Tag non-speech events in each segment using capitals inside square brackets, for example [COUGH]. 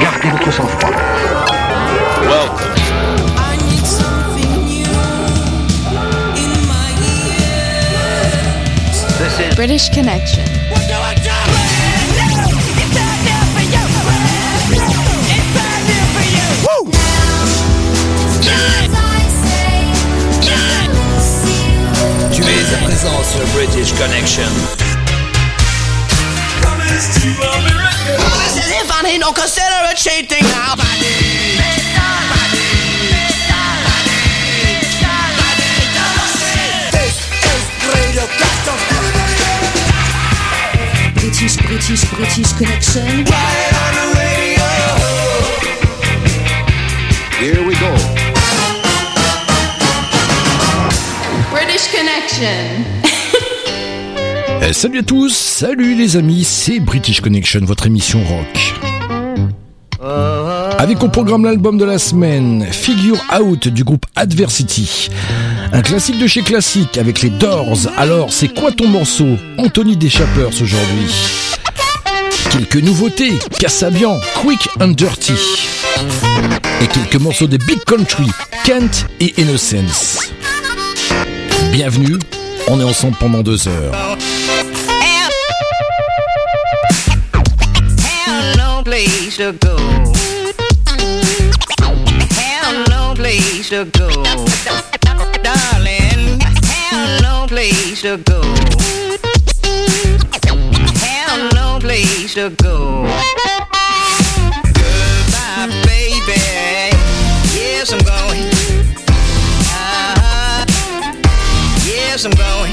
Gardez votre sang-froid. Welcome. I need something new in my ears. This is British Connection. Tu es à présent sur British Connection. British, British, British Connection. Right on the radio. Here we go. British Connection. Salut à tous, salut les amis, c'est British Connection, votre émission rock. Avec au programme l'album de la semaine, Figure Out du groupe Adversity. Un classique de chez classique avec les Doors. Alors, c'est quoi ton morceau? Anthony Deschapers aujourd'hui. Quelques nouveautés, Cassabian, Quick and Dirty. Et quelques morceaux de Big Country, Kent et Innocence. Bienvenue, on est ensemble pendant deux heures. Place to go. Have no place to go. Darling, have no place to go. Have no place to go. Goodbye, baby. Yes, I'm going. Uh-huh. Yes, I'm going.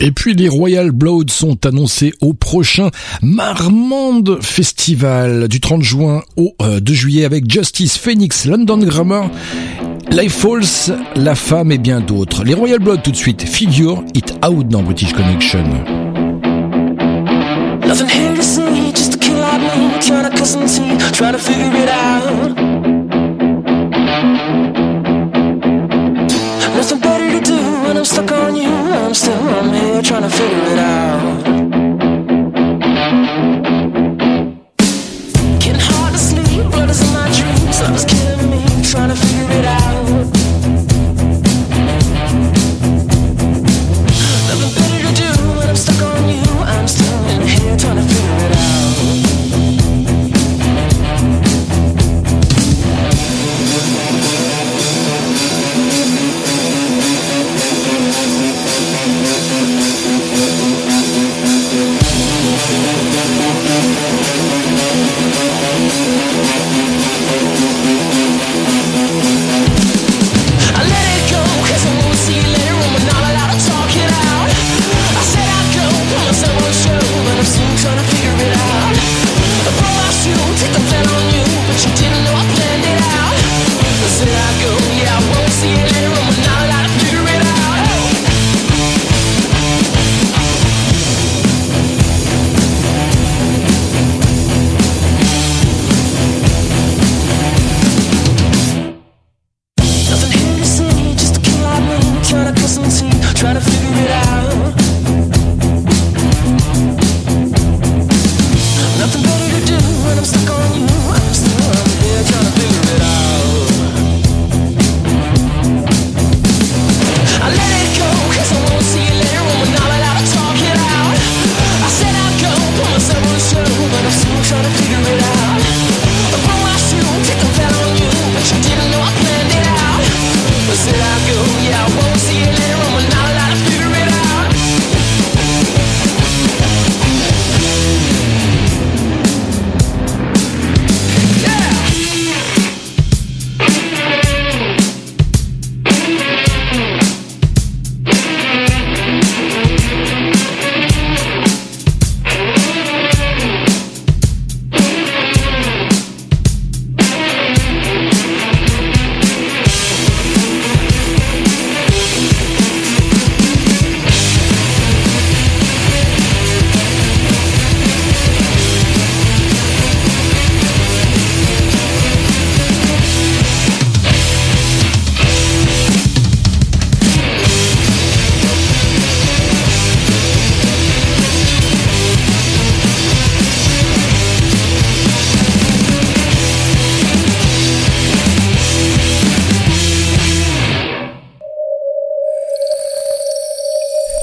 Et puis les Royal Blood sont annoncés au prochain Marmande Festival du 30 juin au euh, 2 juillet avec Justice Phoenix, London Grammar, Life Falls, La Femme et bien d'autres. Les Royal Blood tout de suite, Figure It Out dans British Connection. stuck on you. I'm still, I'm here trying to figure it out.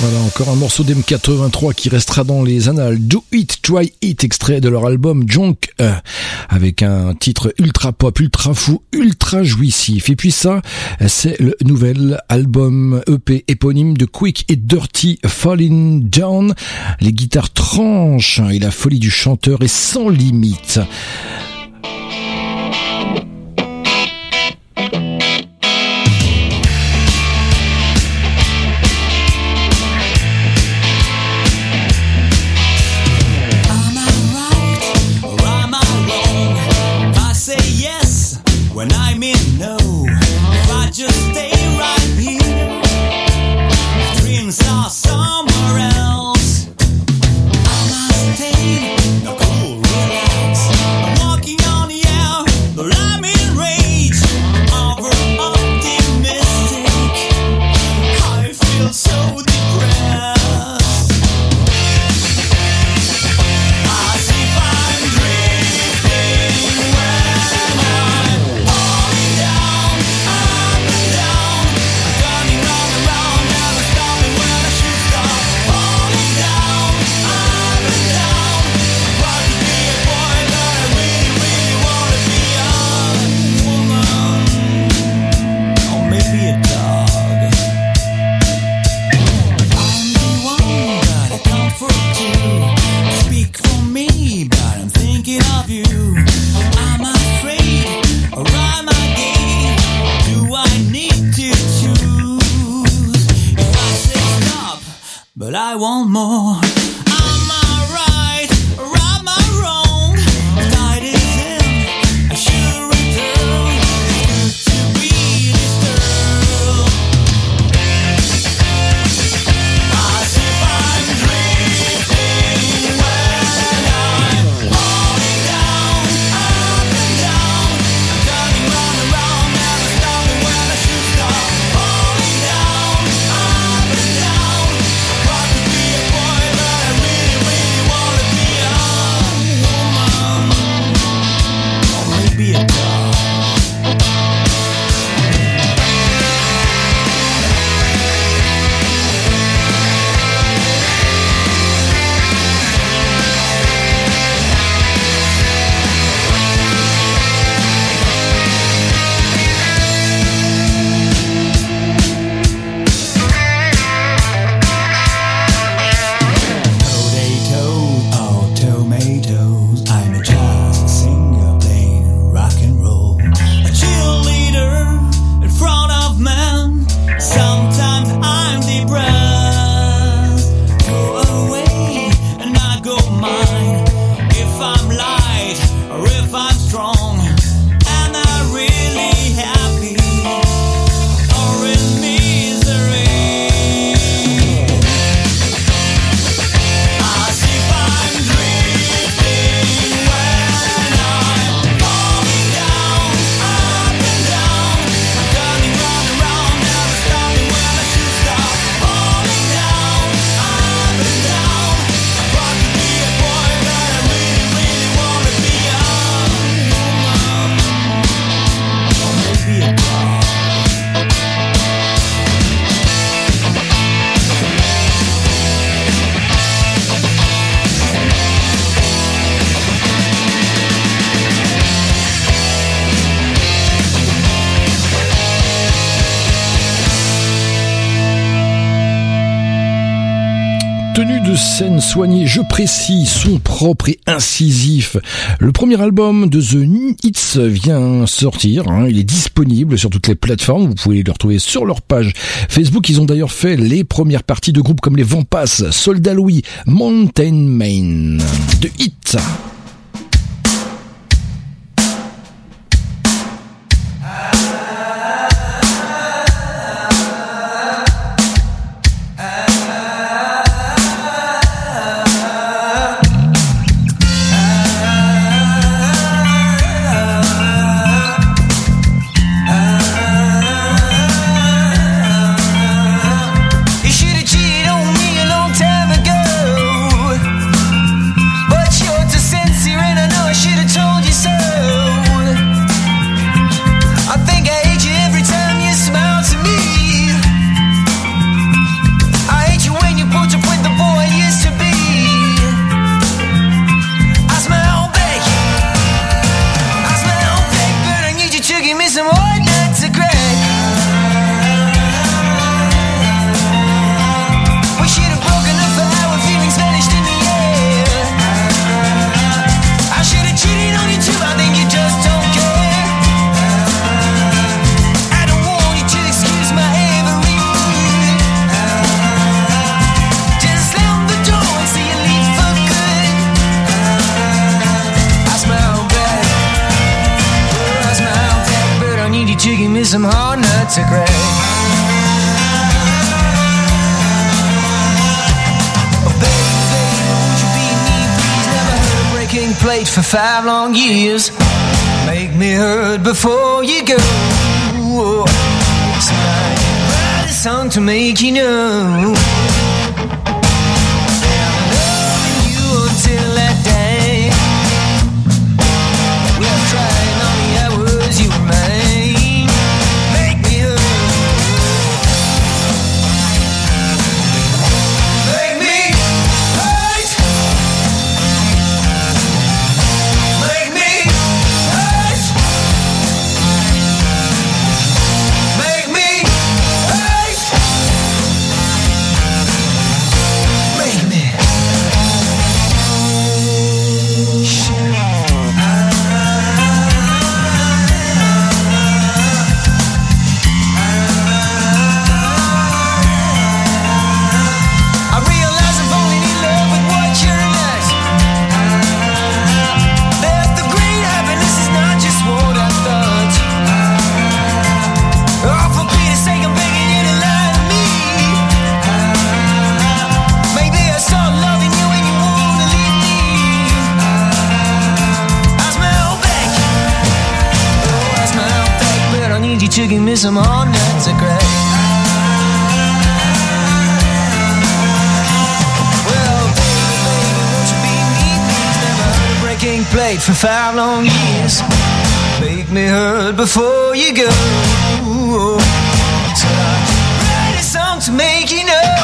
Voilà encore un morceau d'M83 qui restera dans les annales. Do It, Try It, extrait de leur album Junk, euh, avec un titre ultra pop, ultra fou, ultra jouissif. Et puis ça, c'est le nouvel album EP éponyme de Quick et Dirty Falling Down. Les guitares tranchent et la folie du chanteur est sans limite. want more scène soignée, je précise, son propre et incisif. Le premier album de The Hits vient sortir, hein. il est disponible sur toutes les plateformes, vous pouvez le retrouver sur leur page Facebook. Ils ont d'ailleurs fait les premières parties de groupes comme les Vampas, Soldat Louis, Mountain Main. The Hits. five long years. Make me hurt before you go. Somebody write a song to make you know. five long years. Make me hurt before you go. So I write a song to make you know.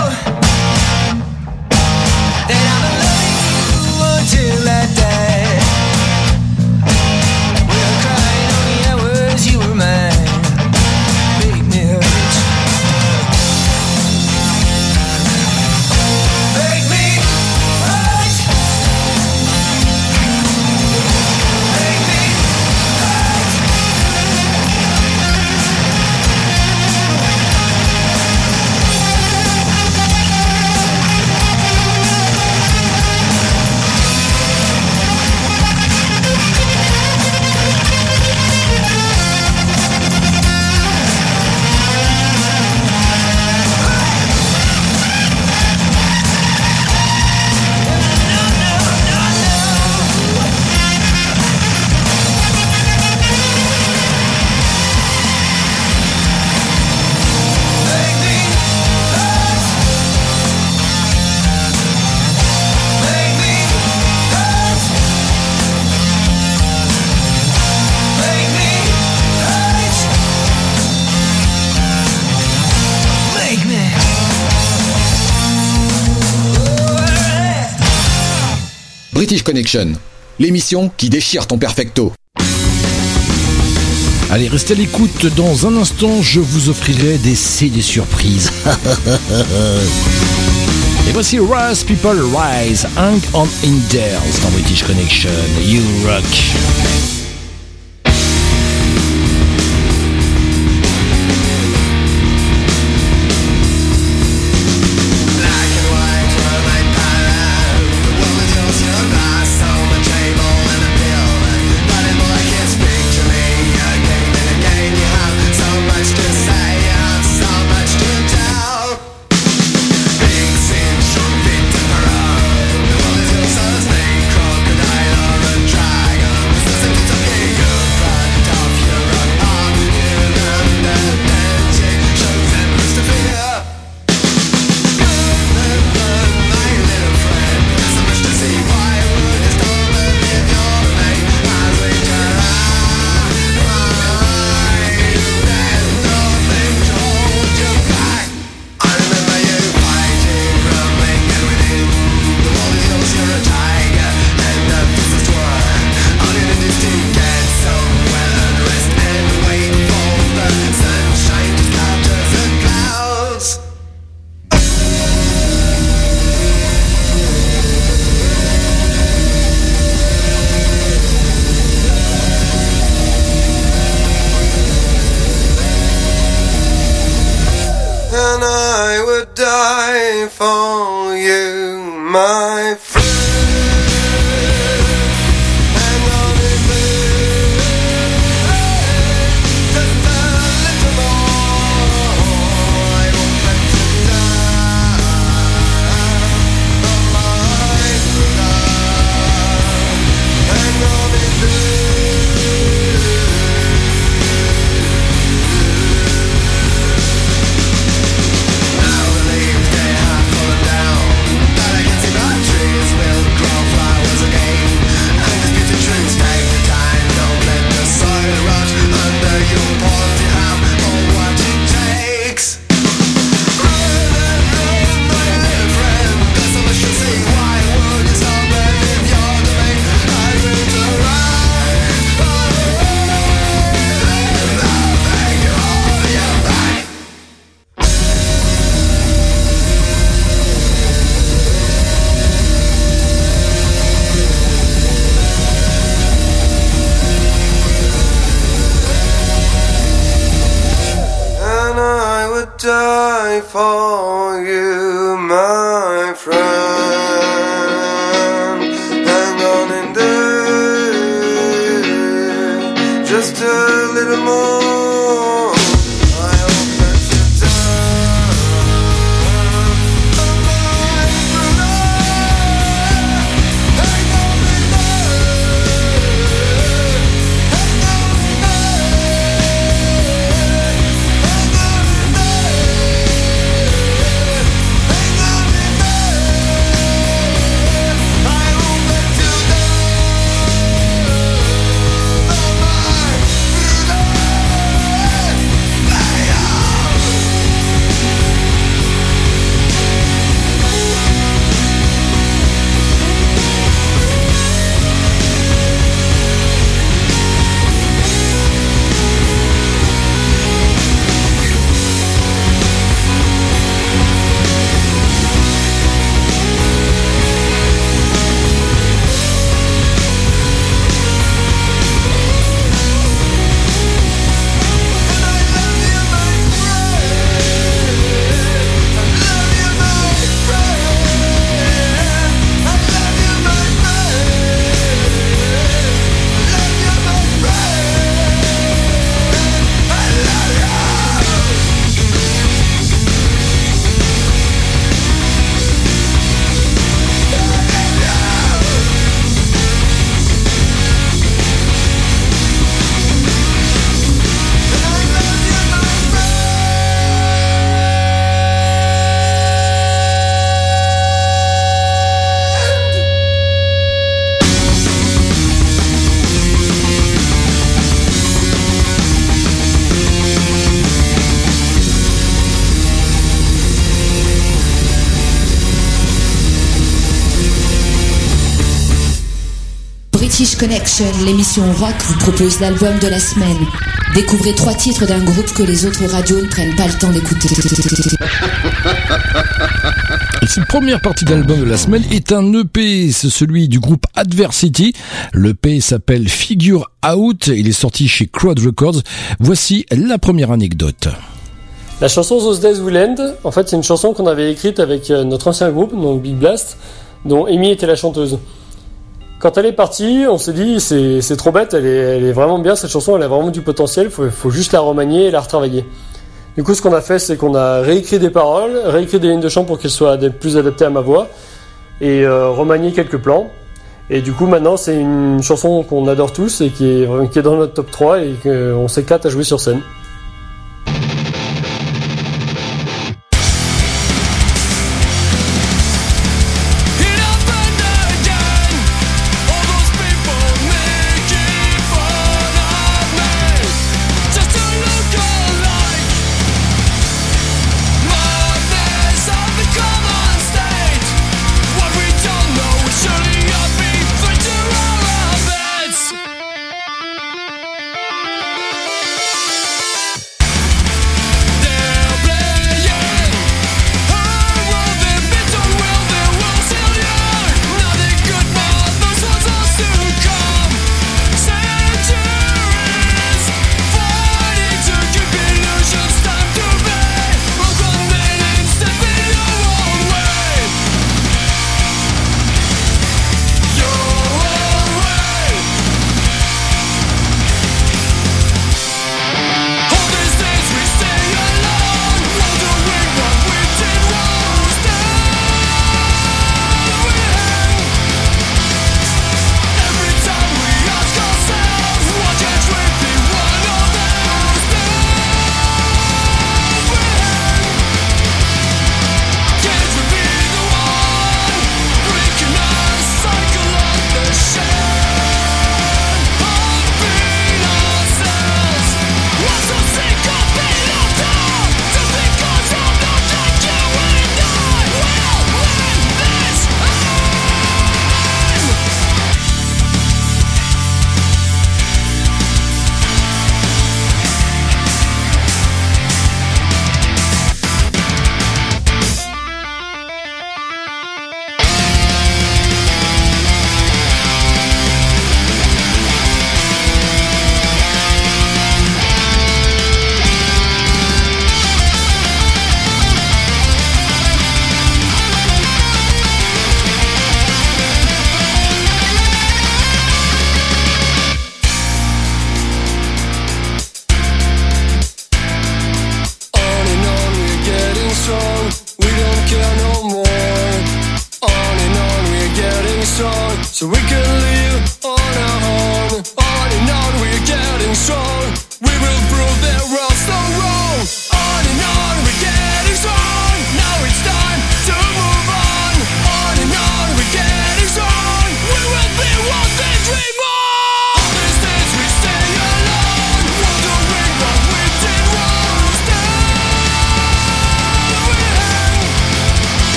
Connection, l'émission qui déchire ton perfecto. Allez, restez à l'écoute, dans un instant je vous offrirai des CD surprises. [LAUGHS] Et voici Rise People Rise, Hang on in dans British Connection, You Rock. L'émission rock vous propose l'album de la semaine. Découvrez trois titres d'un groupe que les autres radios ne prennent pas le temps d'écouter. Et cette première partie d'album de la semaine est un EP, c'est celui du groupe Adversity. L'EP s'appelle Figure Out, il est sorti chez Crowd Records. Voici la première anecdote. La chanson Those Days Will End, en fait, c'est une chanson qu'on avait écrite avec euh, notre ancien groupe, donc Big Blast, dont Amy était la chanteuse. Quand elle est partie, on s'est dit, c'est trop bête, elle est, vraiment bien, cette chanson, elle a vraiment du potentiel, faut, faut juste la remanier et la retravailler. Du coup, ce qu'on a fait, c'est qu'on a réécrit des paroles, réécrit des lignes de chant pour qu'elles soient plus adaptées à ma voix, et euh, remanié quelques plans. Et du coup, maintenant, c'est une chanson qu'on adore tous et qui est, qui est dans notre top 3 et qu'on s'éclate à jouer sur scène.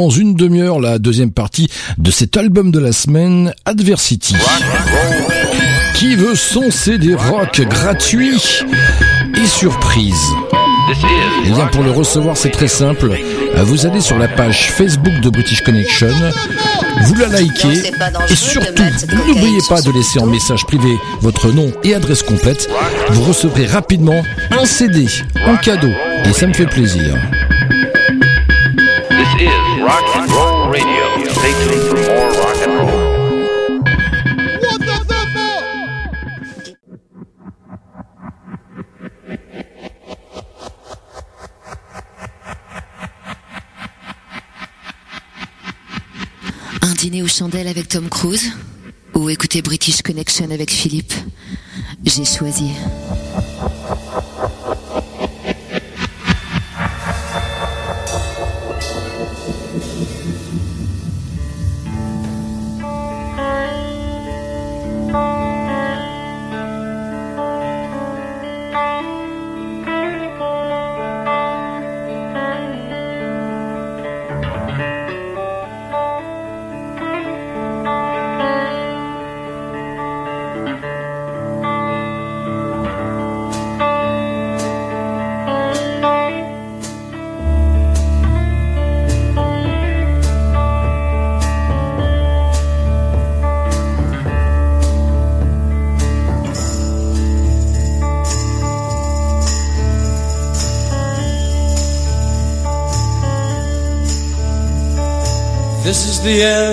Dans une demi-heure la deuxième partie de cet album de la semaine, Adversity. Qui veut son CD rock gratuit et surprise Eh bien, pour le recevoir, c'est très simple. Vous allez sur la page Facebook de British Connection, vous la likez et surtout, n'oubliez pas de laisser en message privé votre nom et adresse complète. Vous recevrez rapidement un CD en cadeau et ça me fait plaisir. Dîner aux chandelles avec Tom Cruise ou écouter British Connection avec Philippe J'ai choisi. The end,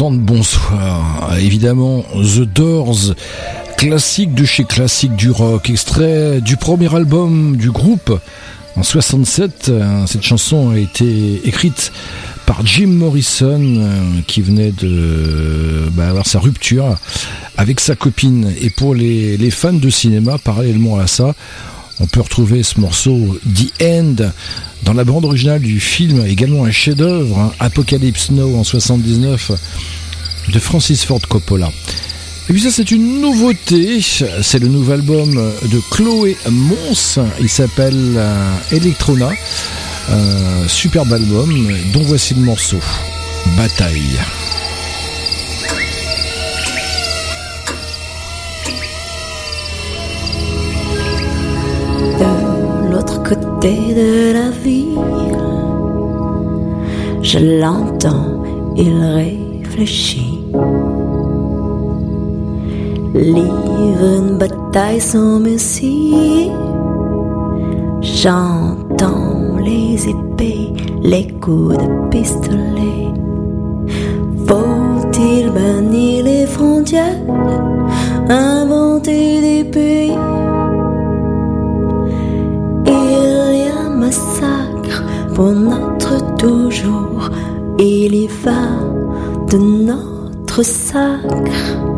bonsoir. Évidemment, The Doors, classique de chez classique du rock, extrait du premier album du groupe en 67. Euh, Cette chanson a été écrite par Jim Morrison, euh, qui venait de bah, avoir sa rupture avec sa copine. Et pour les fans de cinéma, parallèlement à ça, on peut retrouver ce morceau The End dans la bande originale du film, également un chef-d'œuvre, hein, Apocalypse Now en 79 de Francis Ford Coppola. Et puis ça c'est une nouveauté, c'est le nouvel album de Chloé Mons, il s'appelle euh, Electrona, un superbe album dont voici le morceau, Bataille. De la ville. Je l'entends, il réfléchit. Livre une bataille sans merci. J'entends les épées, les coups de pistolet. Faut-il bannir les frontières, inventer pour notre toujours. Il y va de notre notre sacre.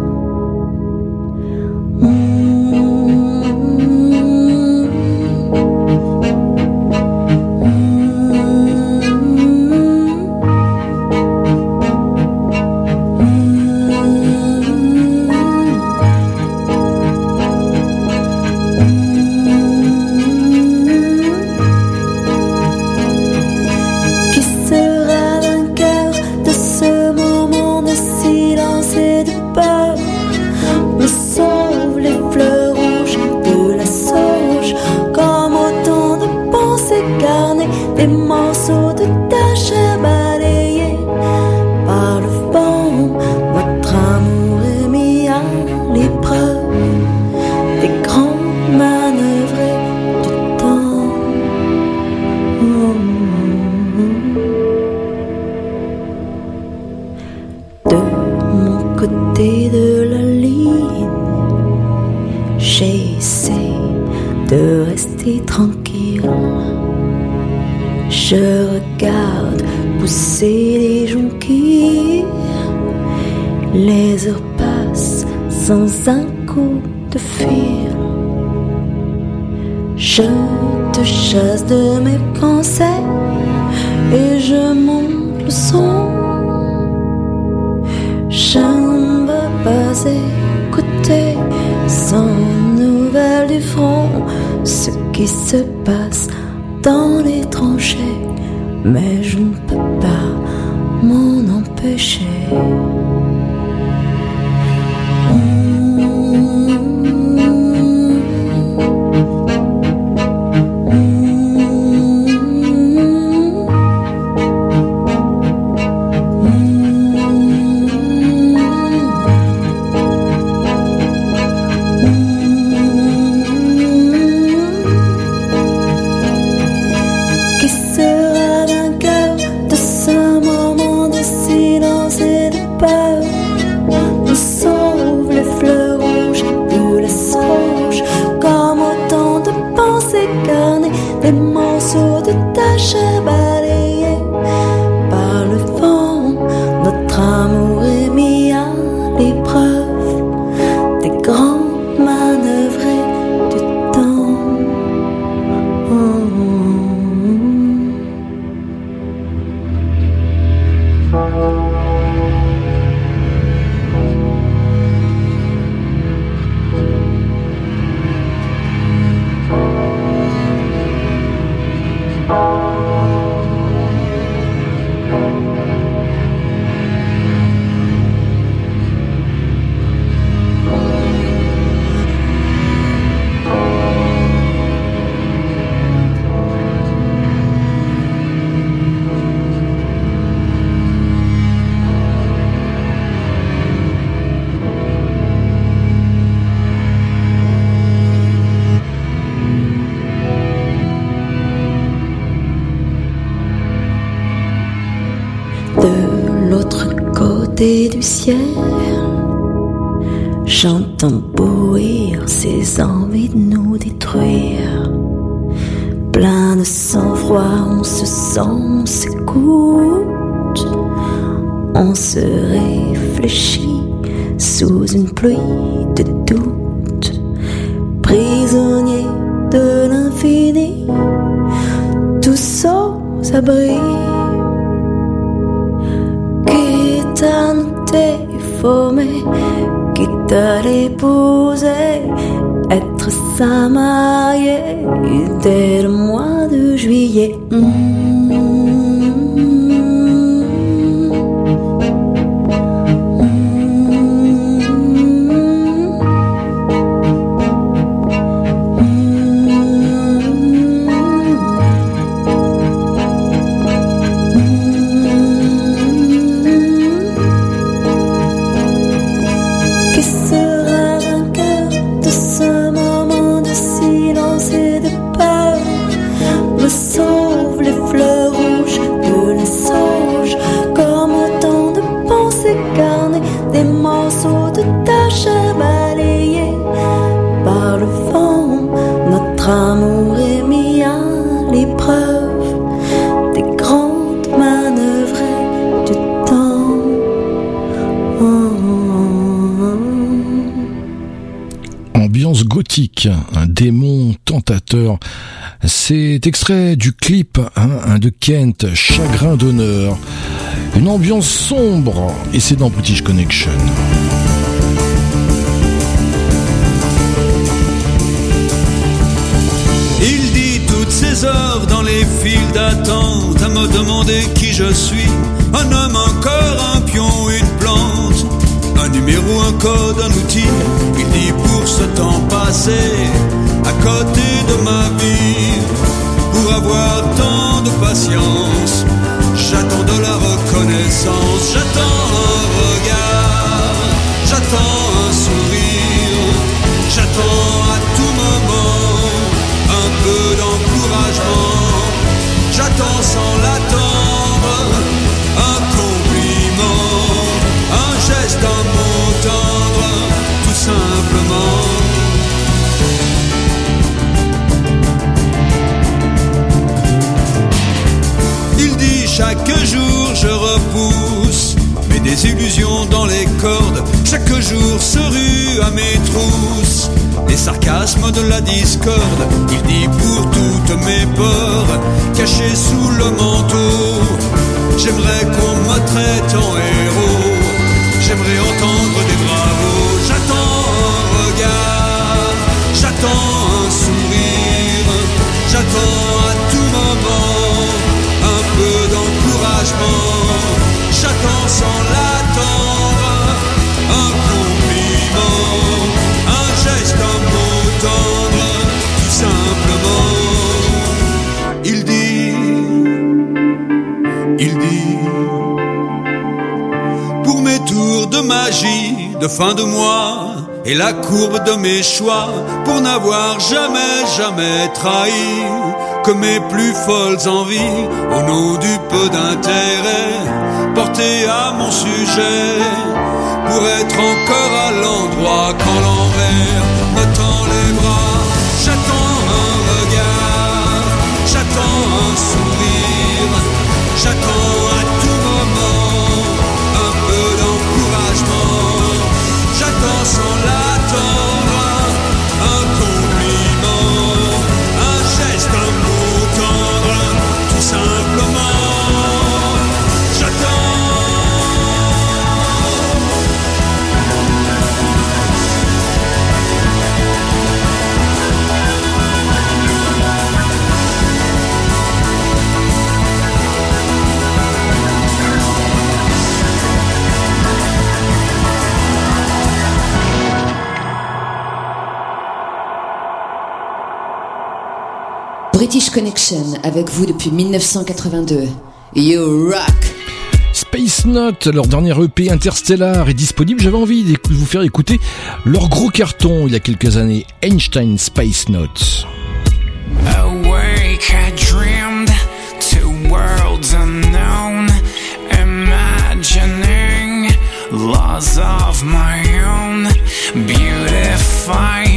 Extrait du clip hein, de Kent, Chagrin d'honneur. Une ambiance sombre, et c'est dans British Connection. Il dit toutes ces heures dans les files d'attente à me demander qui je suis. Un homme, un corps, un pion, une plante. Un numéro, un code, un outil. Il dit pour ce temps passé à côté de ma vie. Pour avoir tant de patience, j'attends de la reconnaissance. J'attends un regard, j'attends sarcasmes de la discorde. Il dit pour toutes mes peurs cachées sous le manteau. J'aimerais qu'on me traite en héros. J'aimerais entendre des bravos. J'attends un regard, j'attends un sourire, j'attends à tout moment un peu d'encouragement. J'attends sans l'attendre de fin de mois et la courbe de mes choix pour n'avoir jamais, jamais trahi que mes plus folles envies au nom du peu d'intérêt porté à mon sujet pour être encore à l'endroit quand l'envers me tend les bras. J'attends un regard, j'attends un sourire, j'attends sans British Connection avec vous depuis 1982. You rock! Space Note, leur dernier EP Interstellar est disponible. J'avais envie de vous faire écouter leur gros carton il y a quelques années, Einstein Space Note. Awake, I dreamed two worlds unknown, imagining laws of my own, beautifying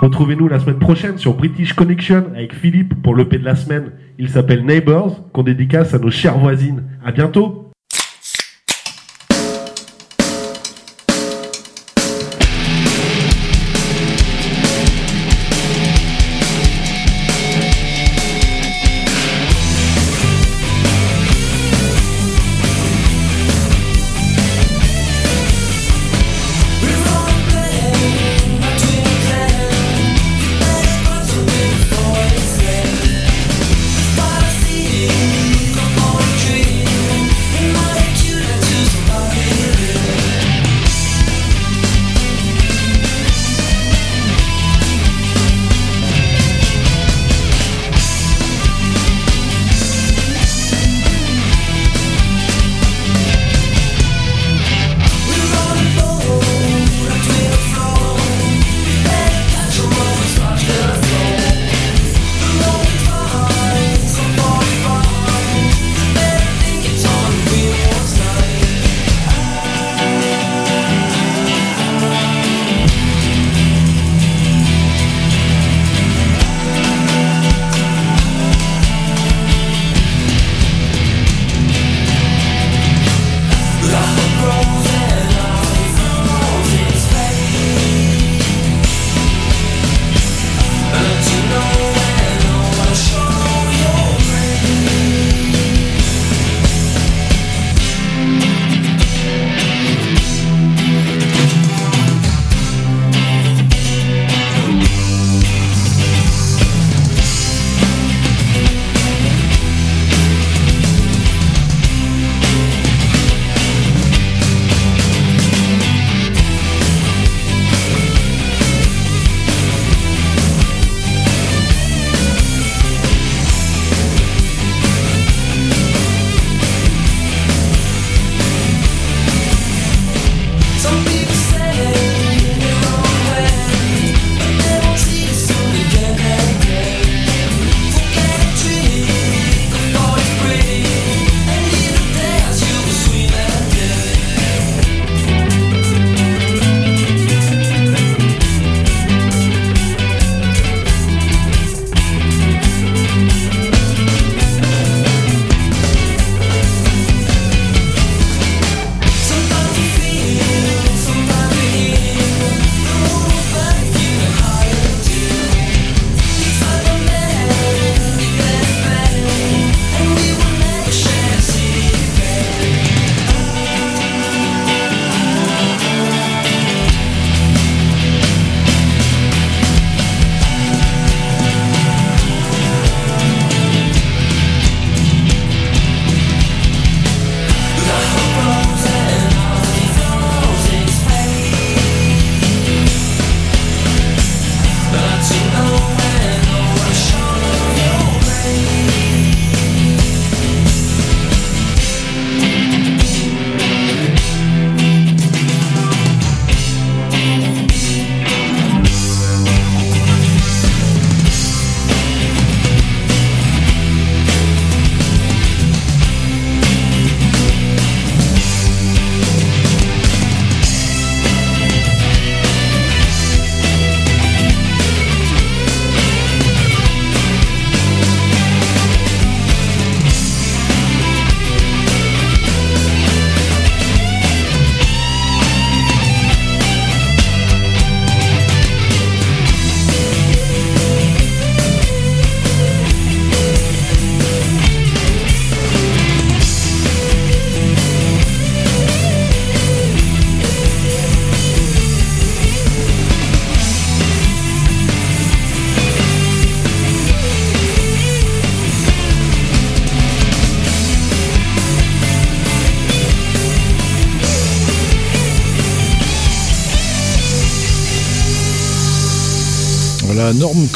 Retrouvez-nous la semaine prochaine sur British Connection avec Philippe pour l'EP de la semaine. Il s'appelle Neighbors, qu'on dédicace à nos chères voisines. À bientôt.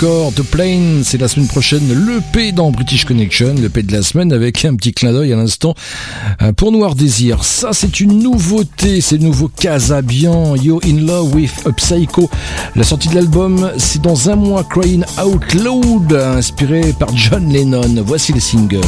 The Plane, c'est la semaine prochaine, le P dans British Connection, le P de la semaine avec un petit clin d'œil à l'instant euh, pour Noir Désir. Ça, c'est une nouveauté, c'est le nouveau Casabian, Yo in Love with a Psycho. La sortie de l'album, c'est dans un mois, Crying Out Loud, inspiré par John Lennon. Voici le single.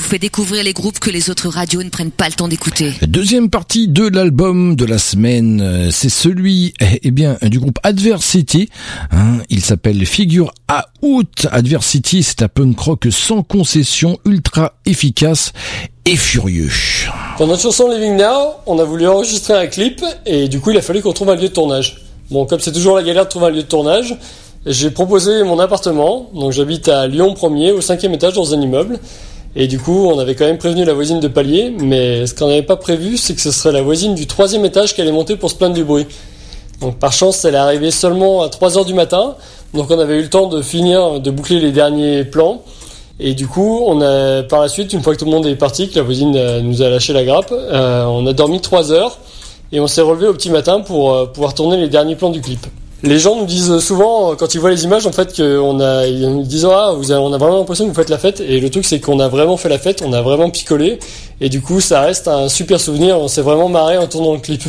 Vous fait découvrir les groupes que les autres radios ne prennent pas le temps d'écouter. Deuxième partie de l'album de la semaine, euh, c'est celui eh eh bien du groupe Adversity. hein. il s'appelle Figure Out. Adversity, c'est un punk rock sans concession, ultra efficace et furieux. Pour notre chanson Living Now, on a voulu enregistrer un clip et du coup il a fallu qu'on trouve un lieu de tournage. Bon, comme c'est toujours la galère de trouver un lieu de tournage, j'ai proposé mon appartement. Donc j'habite à Lyon 1er, au cinquième étage dans un immeuble. Et du coup, on avait quand même prévenu la voisine de palier, mais ce qu'on n'avait pas prévu, c'est que ce serait la voisine du troisième étage qui allait monter pour se plaindre du bruit. Donc par chance, elle est arrivée seulement à 3 heures du matin, donc on avait eu le temps de finir, de boucler les derniers plans. Et du coup, on a par la suite, une fois que tout le monde est parti, que la voisine euh, nous a lâché la grappe, euh, on a dormi 3 heures et on s'est relevé au petit matin pour euh, pouvoir tourner les derniers plans du clip. Les gens nous disent souvent, quand ils voient les images, en fait, qu'on a, ils disent, ah, vous avez- on a vraiment l'impression que vous faites la fête. Et le truc, c'est qu'on a vraiment fait la fête, on a vraiment picolé. Et du coup, ça reste un super souvenir. On s'est vraiment marré en tournant le clip.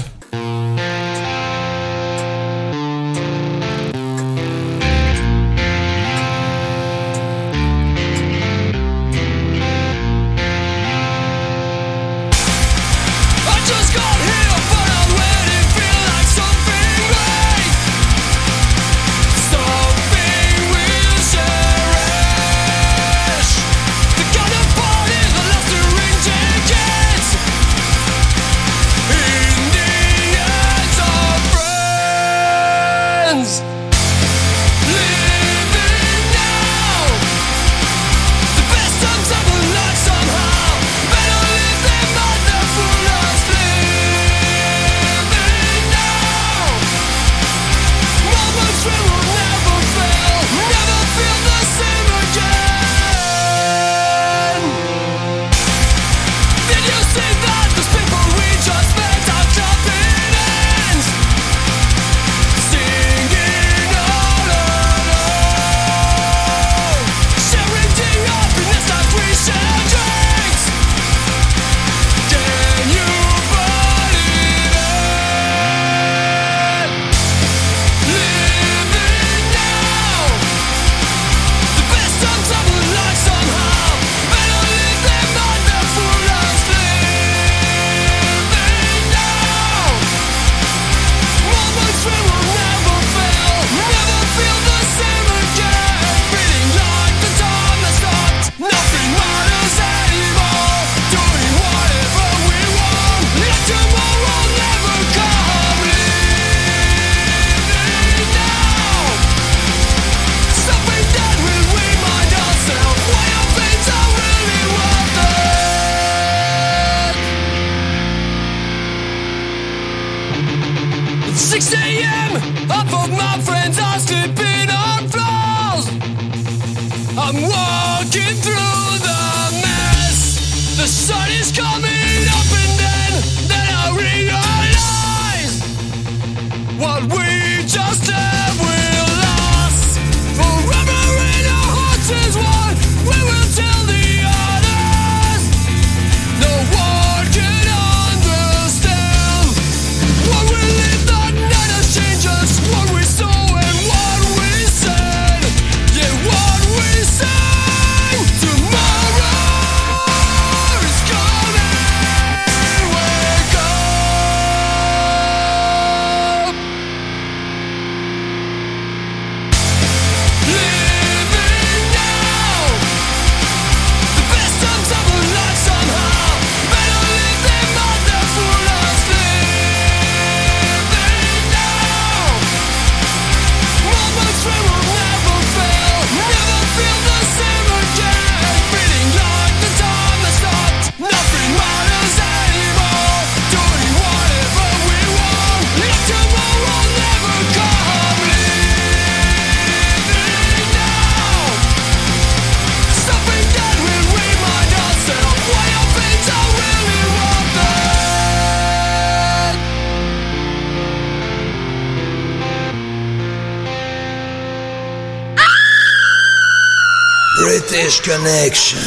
Connection,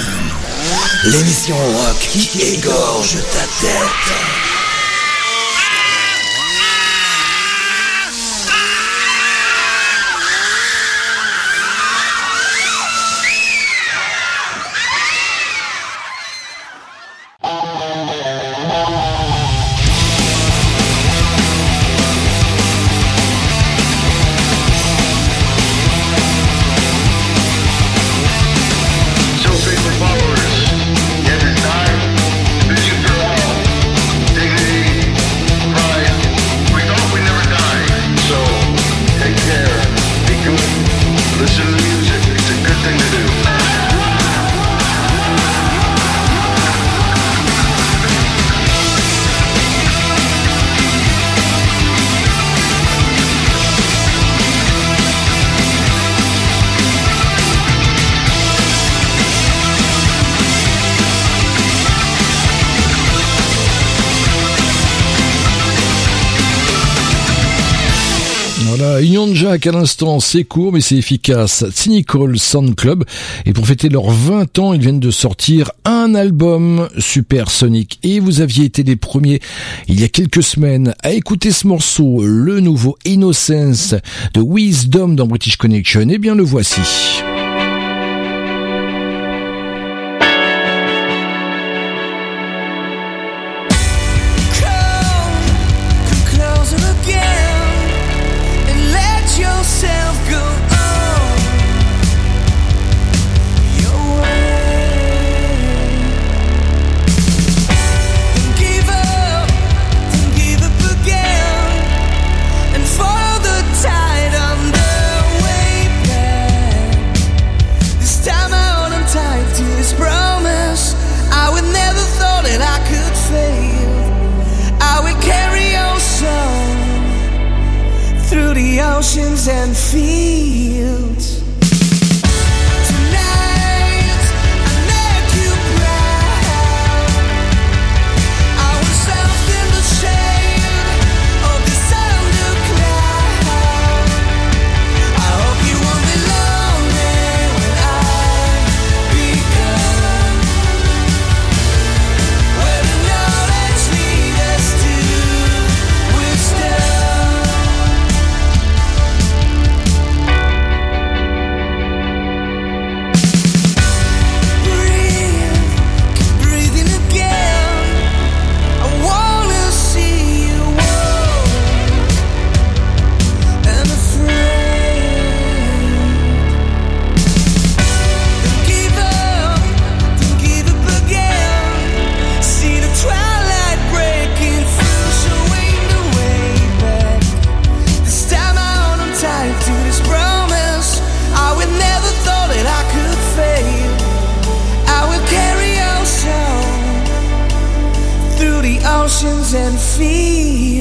l'émission rock qui égorge ta tête. À l'instant, c'est court mais c'est efficace. Cynical Sound Club. Et pour fêter leurs 20 ans, ils viennent de sortir un album Super Sonic. Et vous aviez été les premiers il y a quelques semaines à écouter ce morceau, le nouveau Innocence de Wisdom dans British Connection. Eh bien le voici. Through the oceans and fields. Emotions and fears.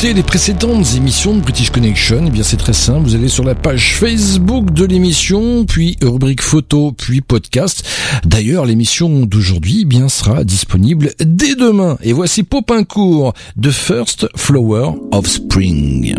Réécoutez les précédentes émissions de British Connection, eh bien c'est très simple, vous allez sur la page Facebook de l'émission, puis rubrique photo, puis podcast. D'ailleurs, l'émission d'aujourd'hui eh bien sera disponible dès demain. Et voici Popincourt, The First Flower of Spring.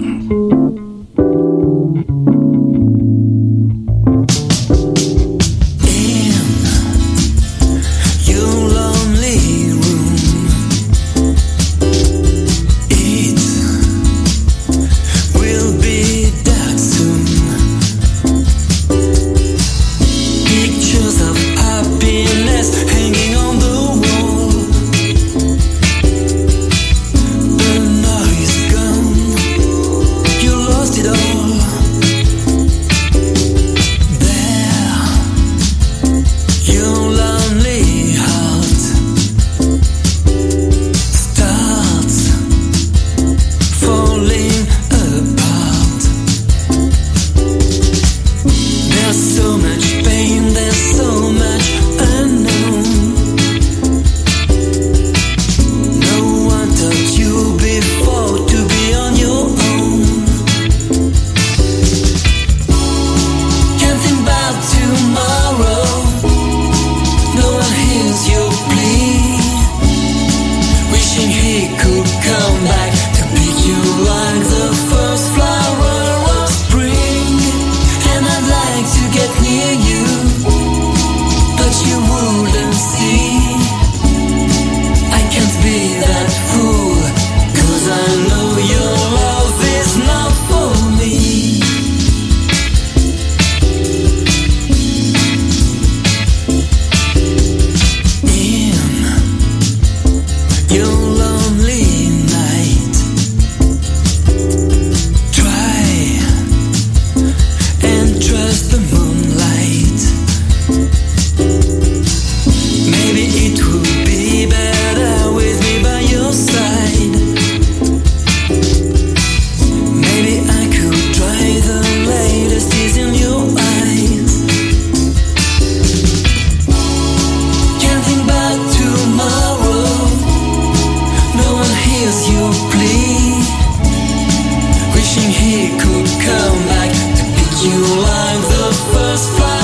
could come back to pick you like the first flight.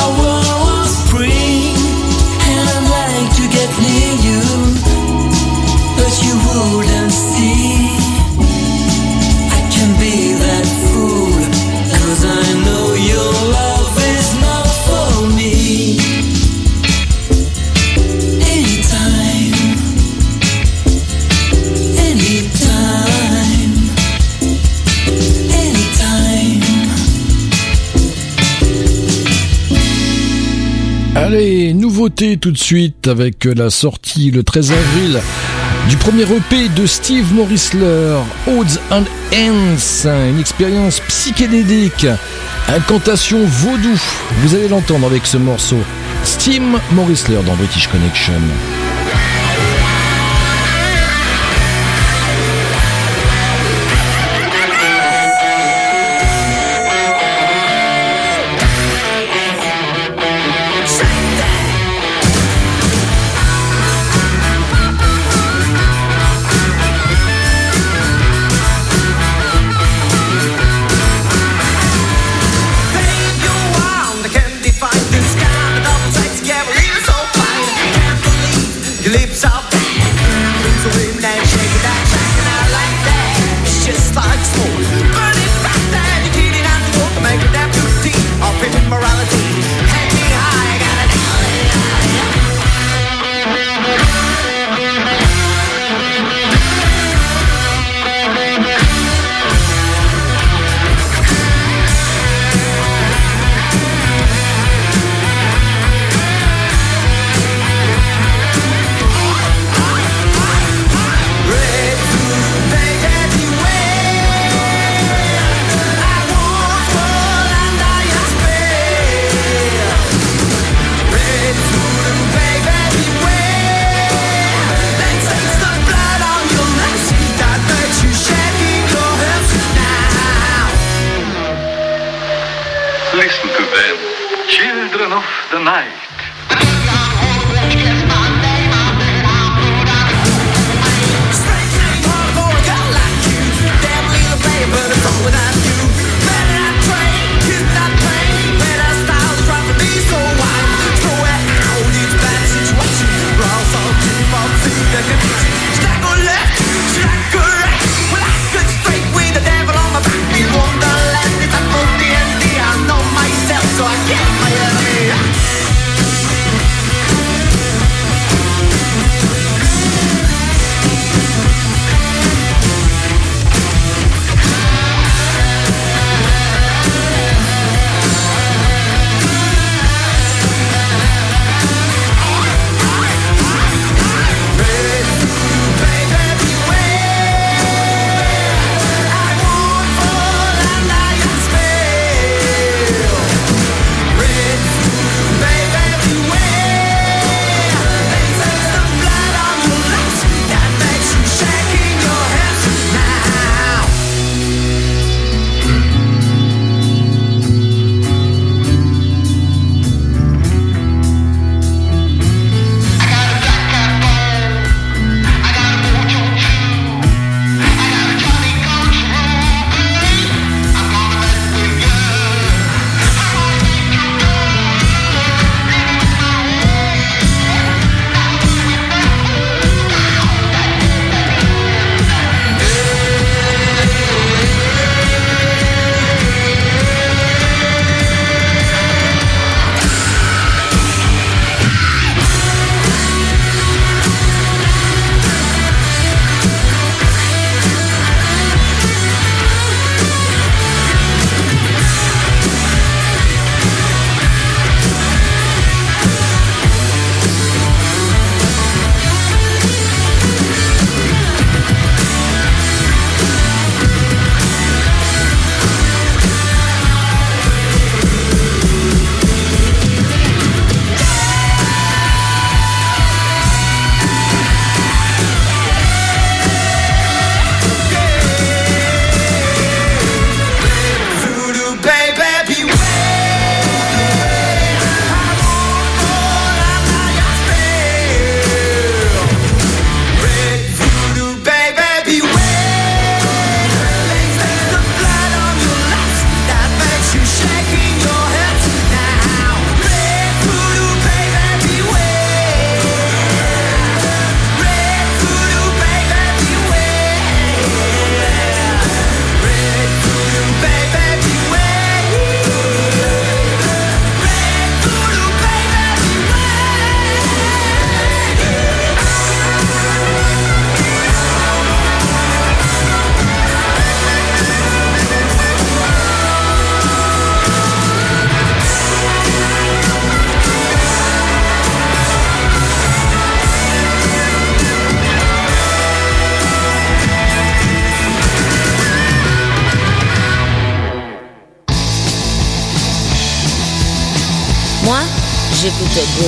tout de suite avec la sortie le 13 avril du premier EP de Steve Morrisler, Odds and Ends, une expérience psychédélique, incantation vaudou. Vous allez l'entendre avec ce morceau. Steve Morrisler dans British Connection.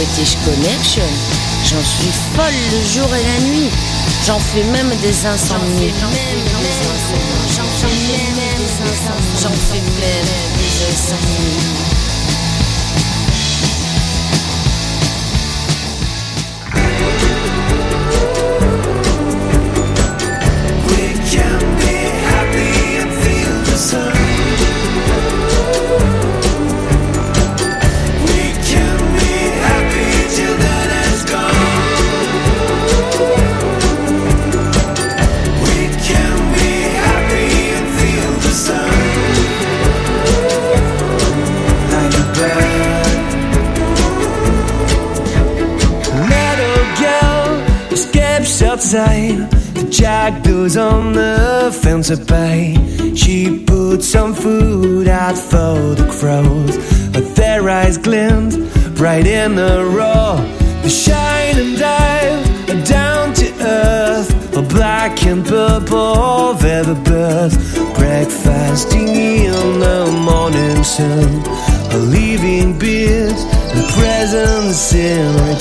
British Connection. J'en suis folle le jour et la nuit. J'en fais même des insomnies.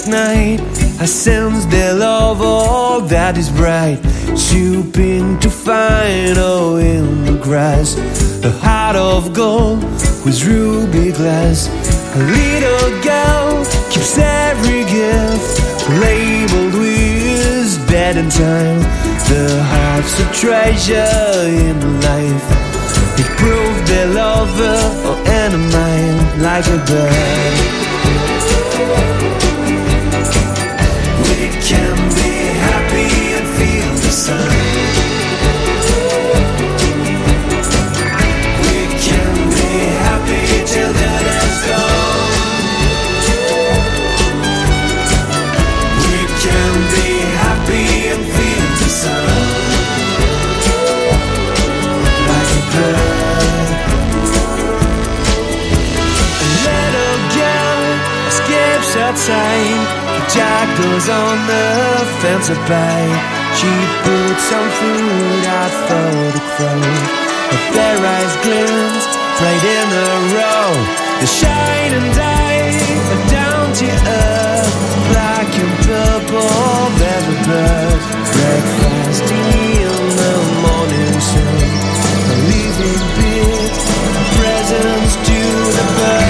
at night. I sense their love, all that is bright. Swooping to find, oh, in the grass, a heart of gold with ruby glass. A little girl keeps every gift labeled with dead in time. The heart's a treasure in life. It proved their lover or enemy like a bird. Outside. The jackals on the fence at bay. She put some food out for the crows. But their eyes glint right in a row. They shine and dive down to earth. Black and purple, very birds. Breakfasting in the morning sun. A leaving beard, presents to the birds.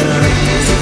sun.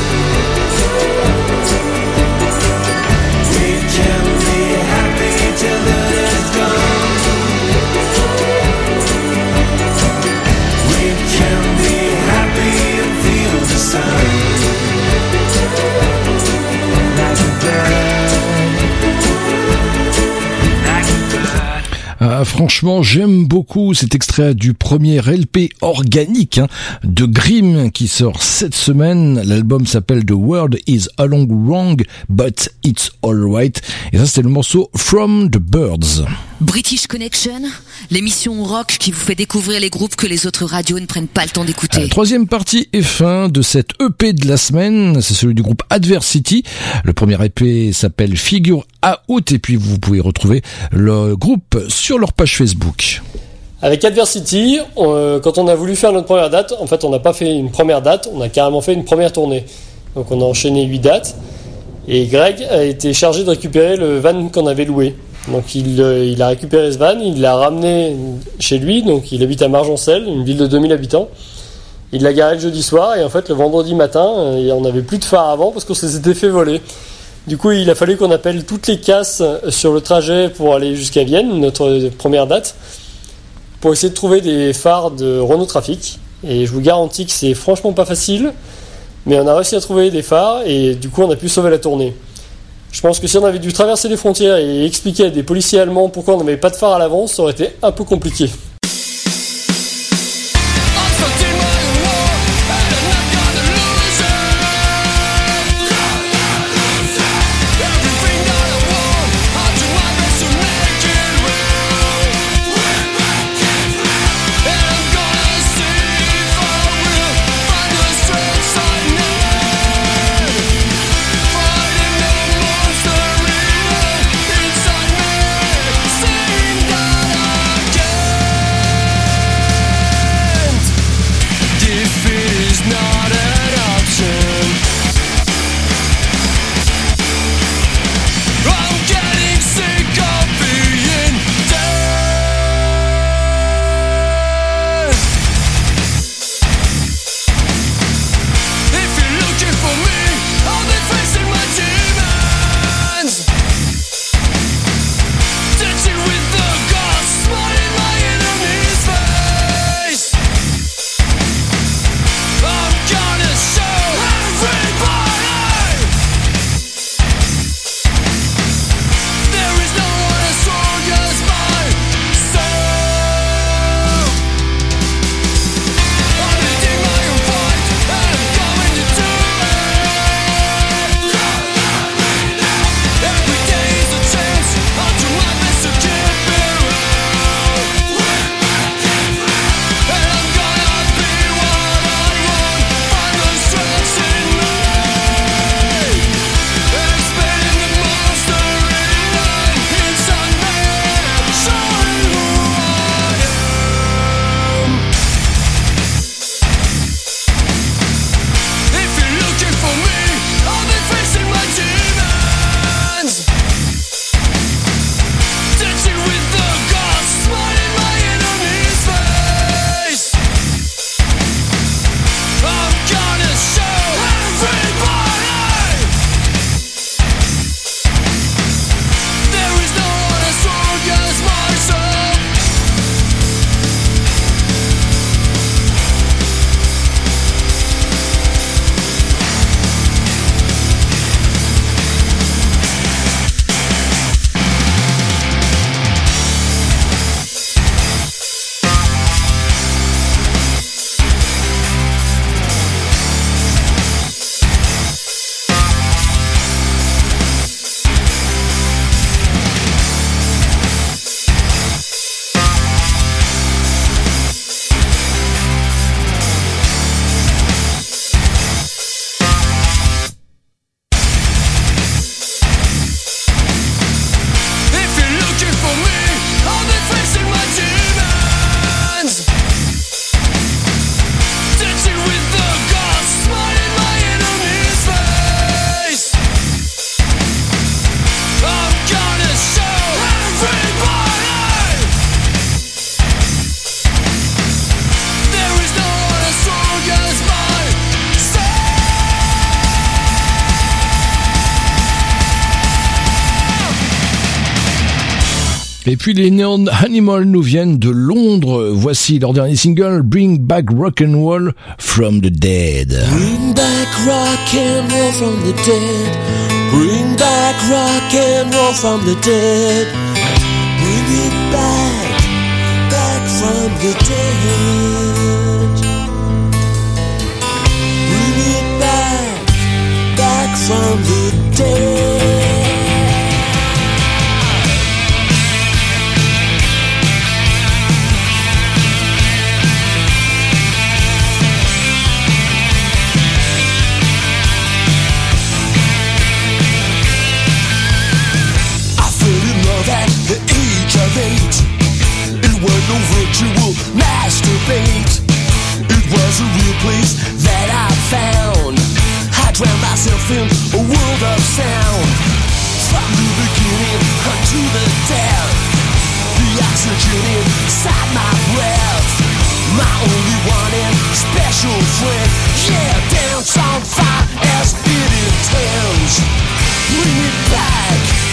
Ah, franchement, j'aime beaucoup cet extrait du premier LP organique hein, de Grimm qui sort cette semaine. L'album s'appelle The World is Along Wrong, but It's Alright. Et ça, c'était le morceau From the Birds. British Connection, l'émission rock qui vous fait découvrir les groupes que les autres radios ne prennent pas le temps d'écouter. Troisième partie et fin de cette EP de la semaine, c'est celui du groupe Adversity. Le premier EP s'appelle Figure Out et puis vous pouvez retrouver le groupe sur leur page Facebook. Avec Adversity, on- euh, quand on a voulu faire notre première date, en fait, on n'a pas fait une première date, on a carrément fait une première tournée. Donc, on a enchaîné 8 dates. Et Greg a été chargé de récupérer le van qu'on avait loué. Donc il, euh, il a récupéré ce van, il l'a ramené chez lui, donc il habite à Margencel, une ville de 2000 habitants. Il l'a garé le jeudi soir et en fait le vendredi matin, euh, on n'avait plus de phare avant parce qu'on s'était fait voler. Du coup, il a fallu qu'on appelle toutes les casses sur le trajet pour aller jusqu'à Vienne, notre première date, pour essayer de trouver des phares de Renault Trafic. Et je vous garantis que c'est franchement pas facile, mais on a réussi à trouver des phares et du coup on a pu sauver la tournée. Je pense que si on avait dû traverser les frontières et expliquer à des policiers allemands pourquoi on n'avait pas de phare à l'avance, ça aurait été un peu compliqué. Les Neon Animal nous viennent de Londres. Voici leur dernier single, Bring Back Rock and Roll from the Dead. Bring back rock and roll from the dead. Bring back rock and roll from the dead. Bring it back, back from the dead. Bring it back, back from the dead. Age. It was no virtual masturbate. It was a real place that I found. I drowned myself in a world of sound. From the beginning unto the death The oxygen inside my breath My only one and special friend Yeah, dance on fire as it intends Bring it back,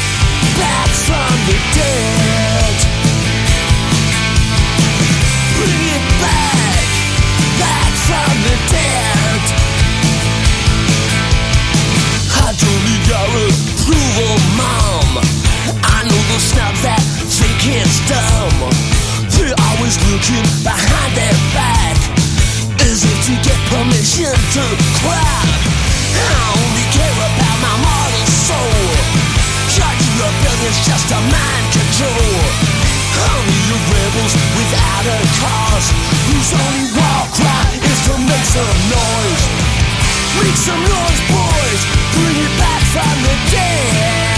permission to cry. I only care about my mortal soul. Charging rebellion's just a mind control. Only the rebels without a cause, whose only war cry is to make some noise. Make some noise, boys. Bring it back from the dead.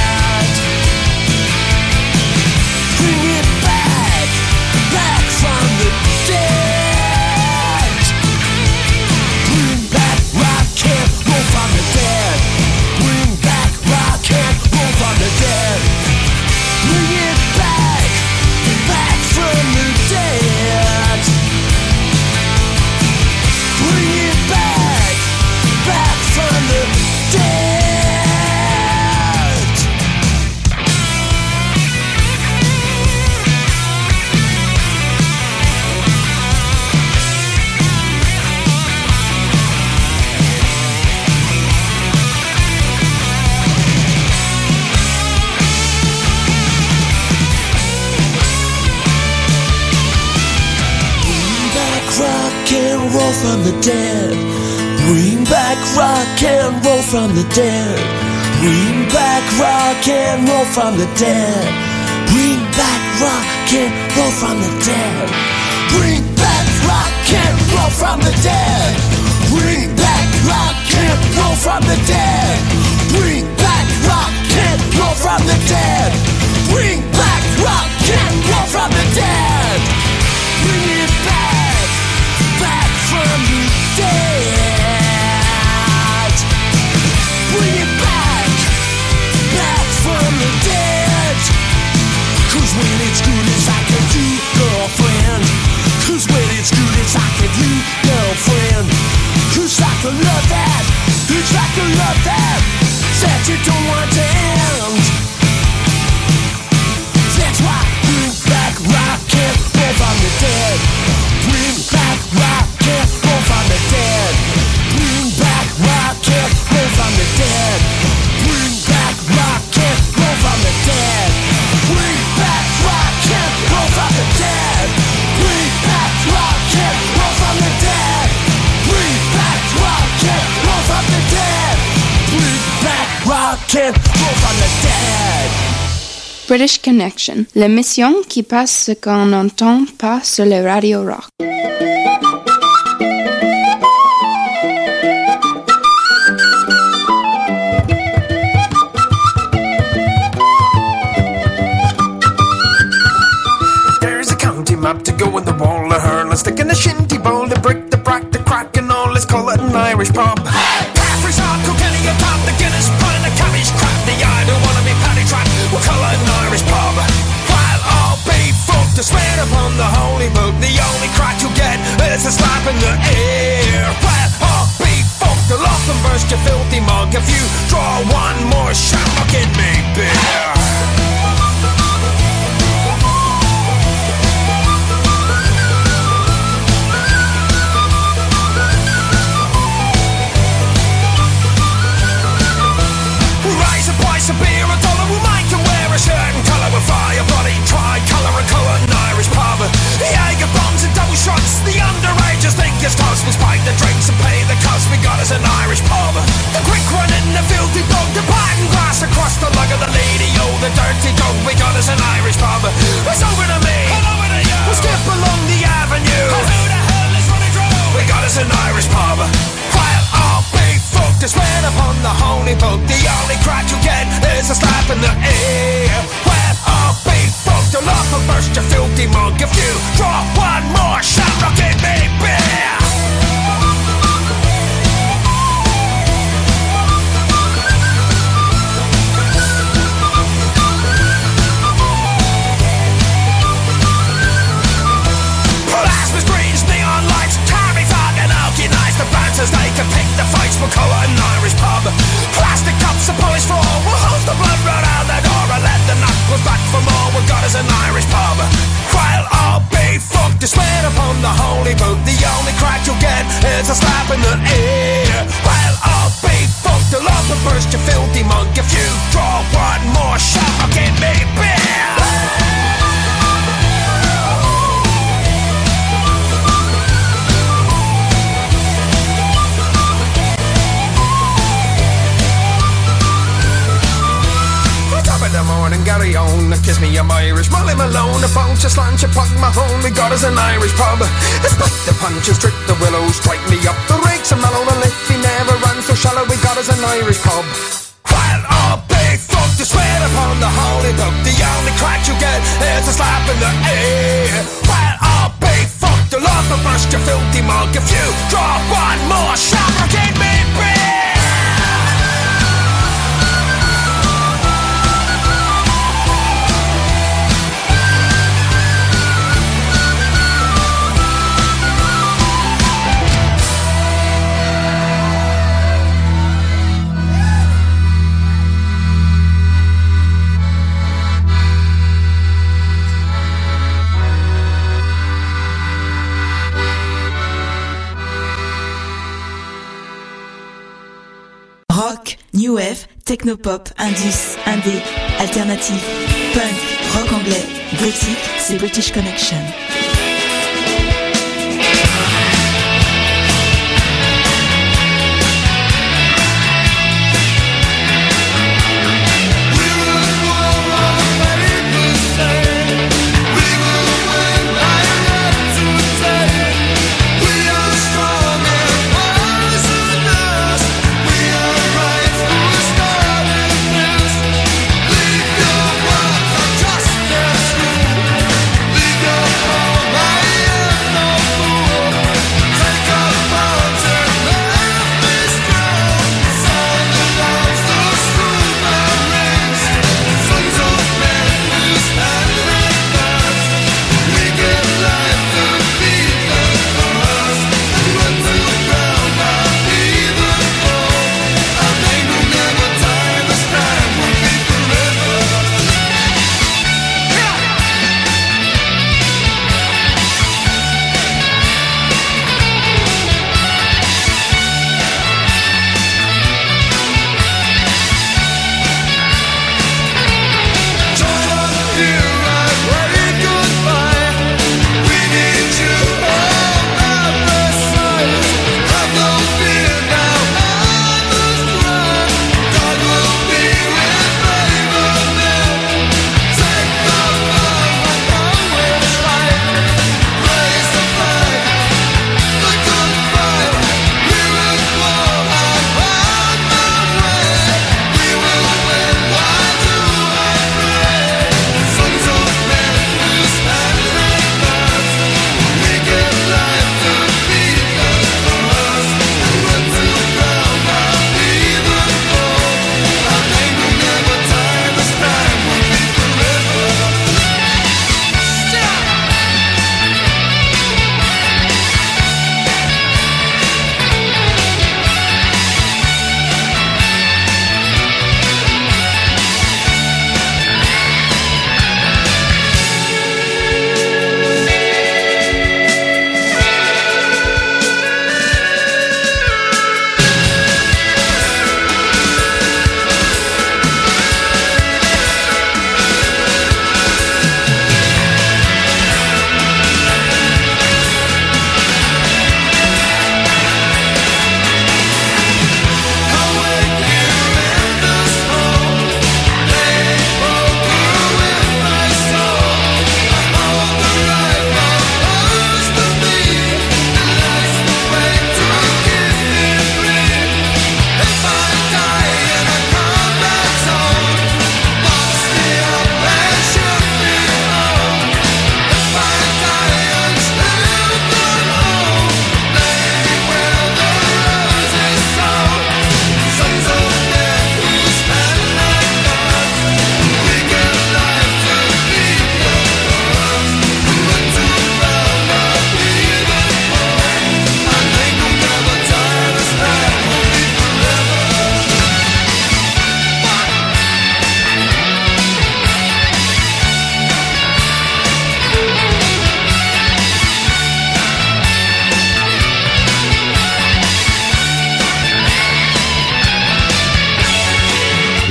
The dead. Bring back rock and roll from the dead. Bring back rock and roll from the dead. Bring back rock and roll from the dead. Bring back rock and roll from the dead. Bring back rock and roll from the dead. Bring back rock and roll from the dead. Bring back rock and roll from the dead. Can love that, it's like a love that, that you don't want to end. That's why bring back rock and roll from the dead. Bring back rock and roll from the dead. Bring back rock and roll from the dead. British Connection, l'émission qui passe ce qu'on n'entend pas sur les radio rock. There's a county map to go in the wall of her. Let's stick in the shinty bowl, the brick, in the air. All be fucked, the lock and burst your filthy mug. If you draw one more shot, I'll get me beer. Rise a price of beer, a dollar will make you wear a shirt and colour with fire body, try colour and colour an Irish pub. The Jaeger bombs and double shots, the underagers it's toss. We spike the drinks and pay the cost, we got us an Irish pub. The quick run in the filthy dog, the pine glass across the lug of the lady, oh the dirty dog, we got us an Irish pub. It's over to me, over to you. We'll skip along the avenue. And who the hell is running through? We got us an Irish pub. While all big folk to swear upon the holy book, the only crack you get is a slap in the ear. Well, all big folk to love for burst your filthy monk If you. Draw one more shot, I'll give me beer Plasma screens, neon lights, They can pick the fights for colour and Irish pub. Plastic cups are poised for all, will hold the blood run out let the knuckles back for more. We've got us an Irish pub. While I'll be fucked, you swear upon the holy book. The only crack you'll get is a slap in the ear. While I'll be fucked, you'll up and burst, you filthy monk. If you draw one more shot, I'll get me beer. Of the morning, Gary on, kiss me, I'm Irish. Molly Malone, a bunch of slant, you pug my home. We got us an Irish pub. Spike the punches, strip the willows, strike me up the rakes. And Malone, and if he never runs so shallow, we got us an Irish pub. While all big fuck to swear upon the holy book, the only crack you get is a slap in the ear. While all big fuck the love will burst your filthy mug. If you draw one more shot, I'll me beer. Rock, new wave, technopop, indus, indé, alternative, punk, rock anglais, gothique, c'est British Connection.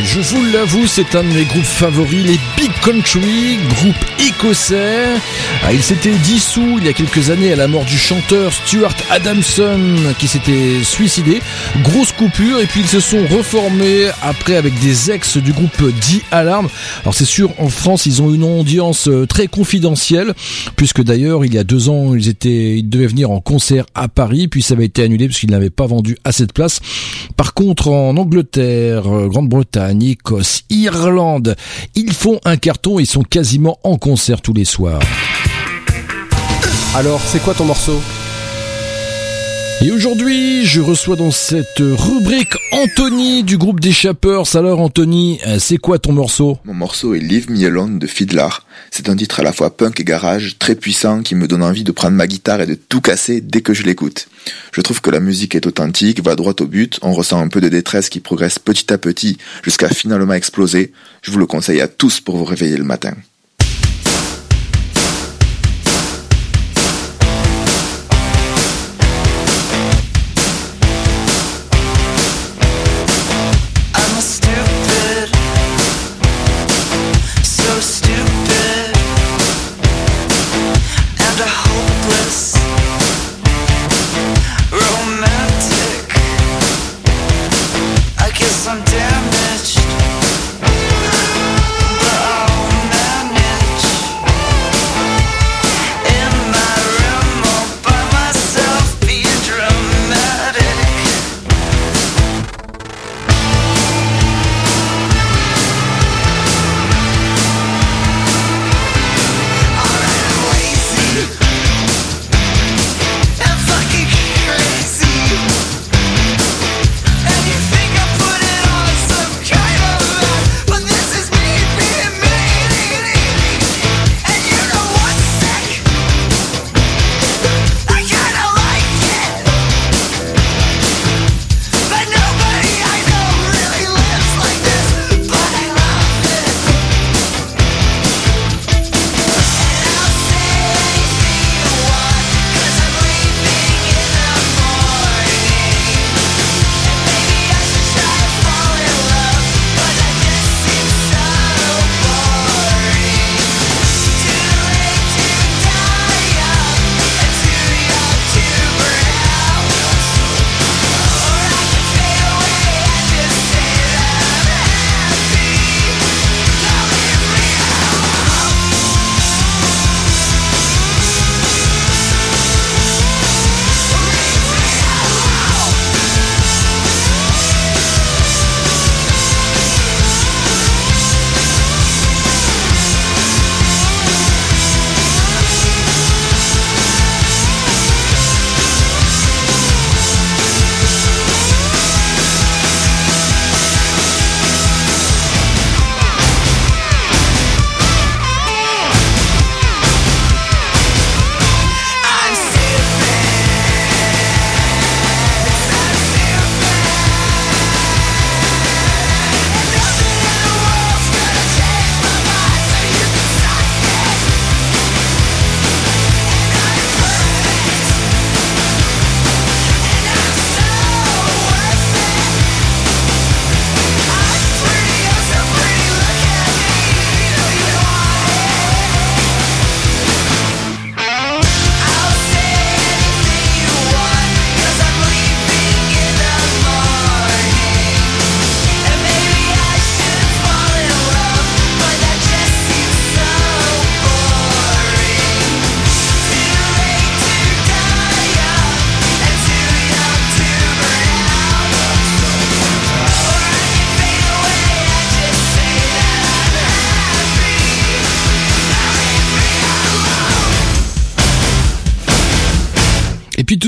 Je vous l'avoue, c'est un de mes groupes favoris, les Big Country, groupe écossais. Ah, il s'était dissous il y a quelques années à la mort du chanteur Stuart Adamson qui s'était suicidé. Grosse coupure et puis ils se sont reformés après avec des ex du groupe The Alarm. Alors c'est sûr, en France, ils ont une audience euh, très confidentielle puisque d'ailleurs il y a deux ans ils étaient, ils devaient venir en concert à Paris puis ça avait été annulé parce qu'ils n'avaient pas vendu assez de place. Par contre, en Angleterre, euh, Écosse, Irlande, ils font un carton et sont quasiment en concert tous les soirs. Alors, c'est quoi ton morceau? Et aujourd'hui, je reçois dans cette rubrique Anthony du groupe des Chappers. Alors Anthony, euh, c'est quoi ton morceau? Mon morceau est Leave Me de Fiddler. C'est un titre à la fois punk et garage, très puissant, qui me donne envie de prendre ma guitare et de tout casser dès que je l'écoute. Je trouve que la musique est authentique, va droit au but, on ressent un peu de détresse qui progresse petit à petit jusqu'à finalement exploser. Je vous le conseille à tous pour vous réveiller le matin.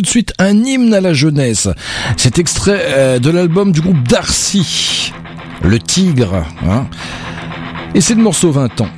De suite un hymne à la jeunesse. C'est extrait euh, de l'album du groupe Darcy, Le Tigre. hein. Et c'est le morceau 20 ans.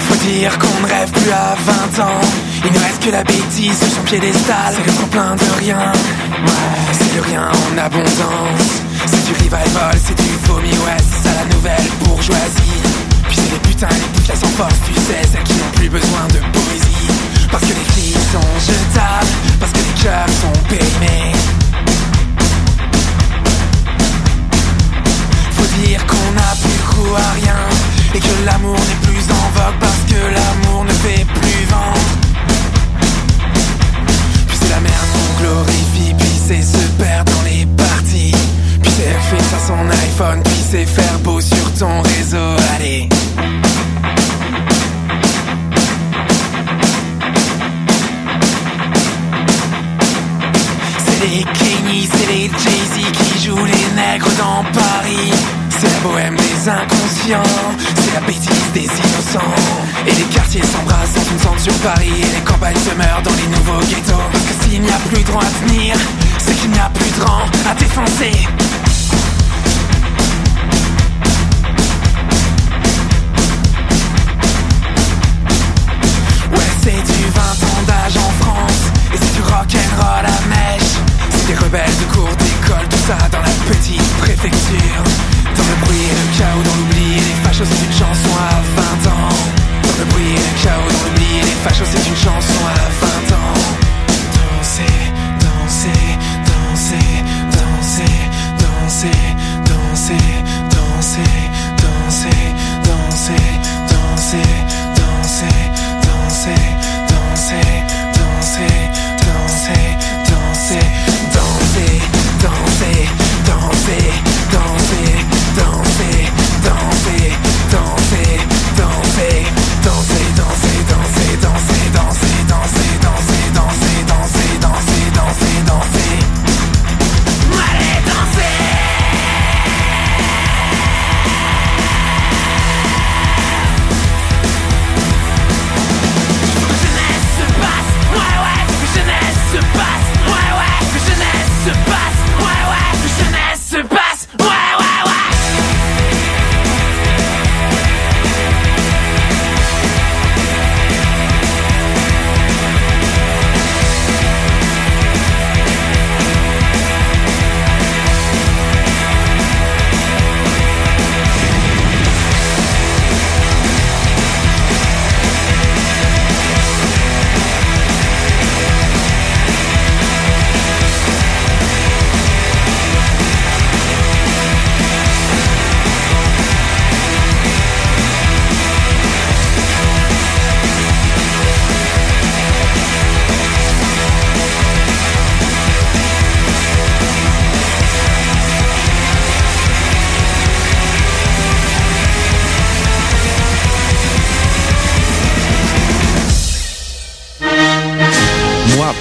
Faut dire qu'on ne rêve plus à 20 ans. Il ne reste que la bêtise sur son piédestal. C'est le plein de rien. Ouais, c'est le rien en abondance. C'est du revival, c'est du vomi, ouais, la nouvelle bourgeoisie. Puis c'est les putains, les putains sans force, tu sais, celles qui n'ont plus besoin de poésie. Parce que les flics sont jetables, parce que les cœurs sont périmés. Faut dire qu'on n'a plus goût à rien, et que l'amour n'est plus en vogue parce que l'amour ne fait plus vent. Puis c'est la merde qu'on glorifie, puis c'est se perdre dans les Chercher à son iPhone, puis c'est faire beau sur ton réseau, allez C'est les Kenny, c'est les Jay-Z qui jouent les nègres dans Paris c'est la bohème des inconscients, c'est la bêtise des innocents. Et les quartiers s'embrassent une zone sur Paris, et les campagnes se meurent dans les nouveaux ghettos. Parce que s'il n'y a plus de rang à tenir, c'est qu'il n'y a plus de rang à défoncer. C'est du 20 ans d'âge en France. Et c'est du rock'n'roll à mèche. C'est des rebelles de cours d'école Tout ça dans la petite préfecture. Dans le bruit et le chaos, dans l'oubli les fachos c'est une chanson à 20 ans. Dans le bruit et le chaos, dans l'oubli les fachos c'est une chanson à 20 ans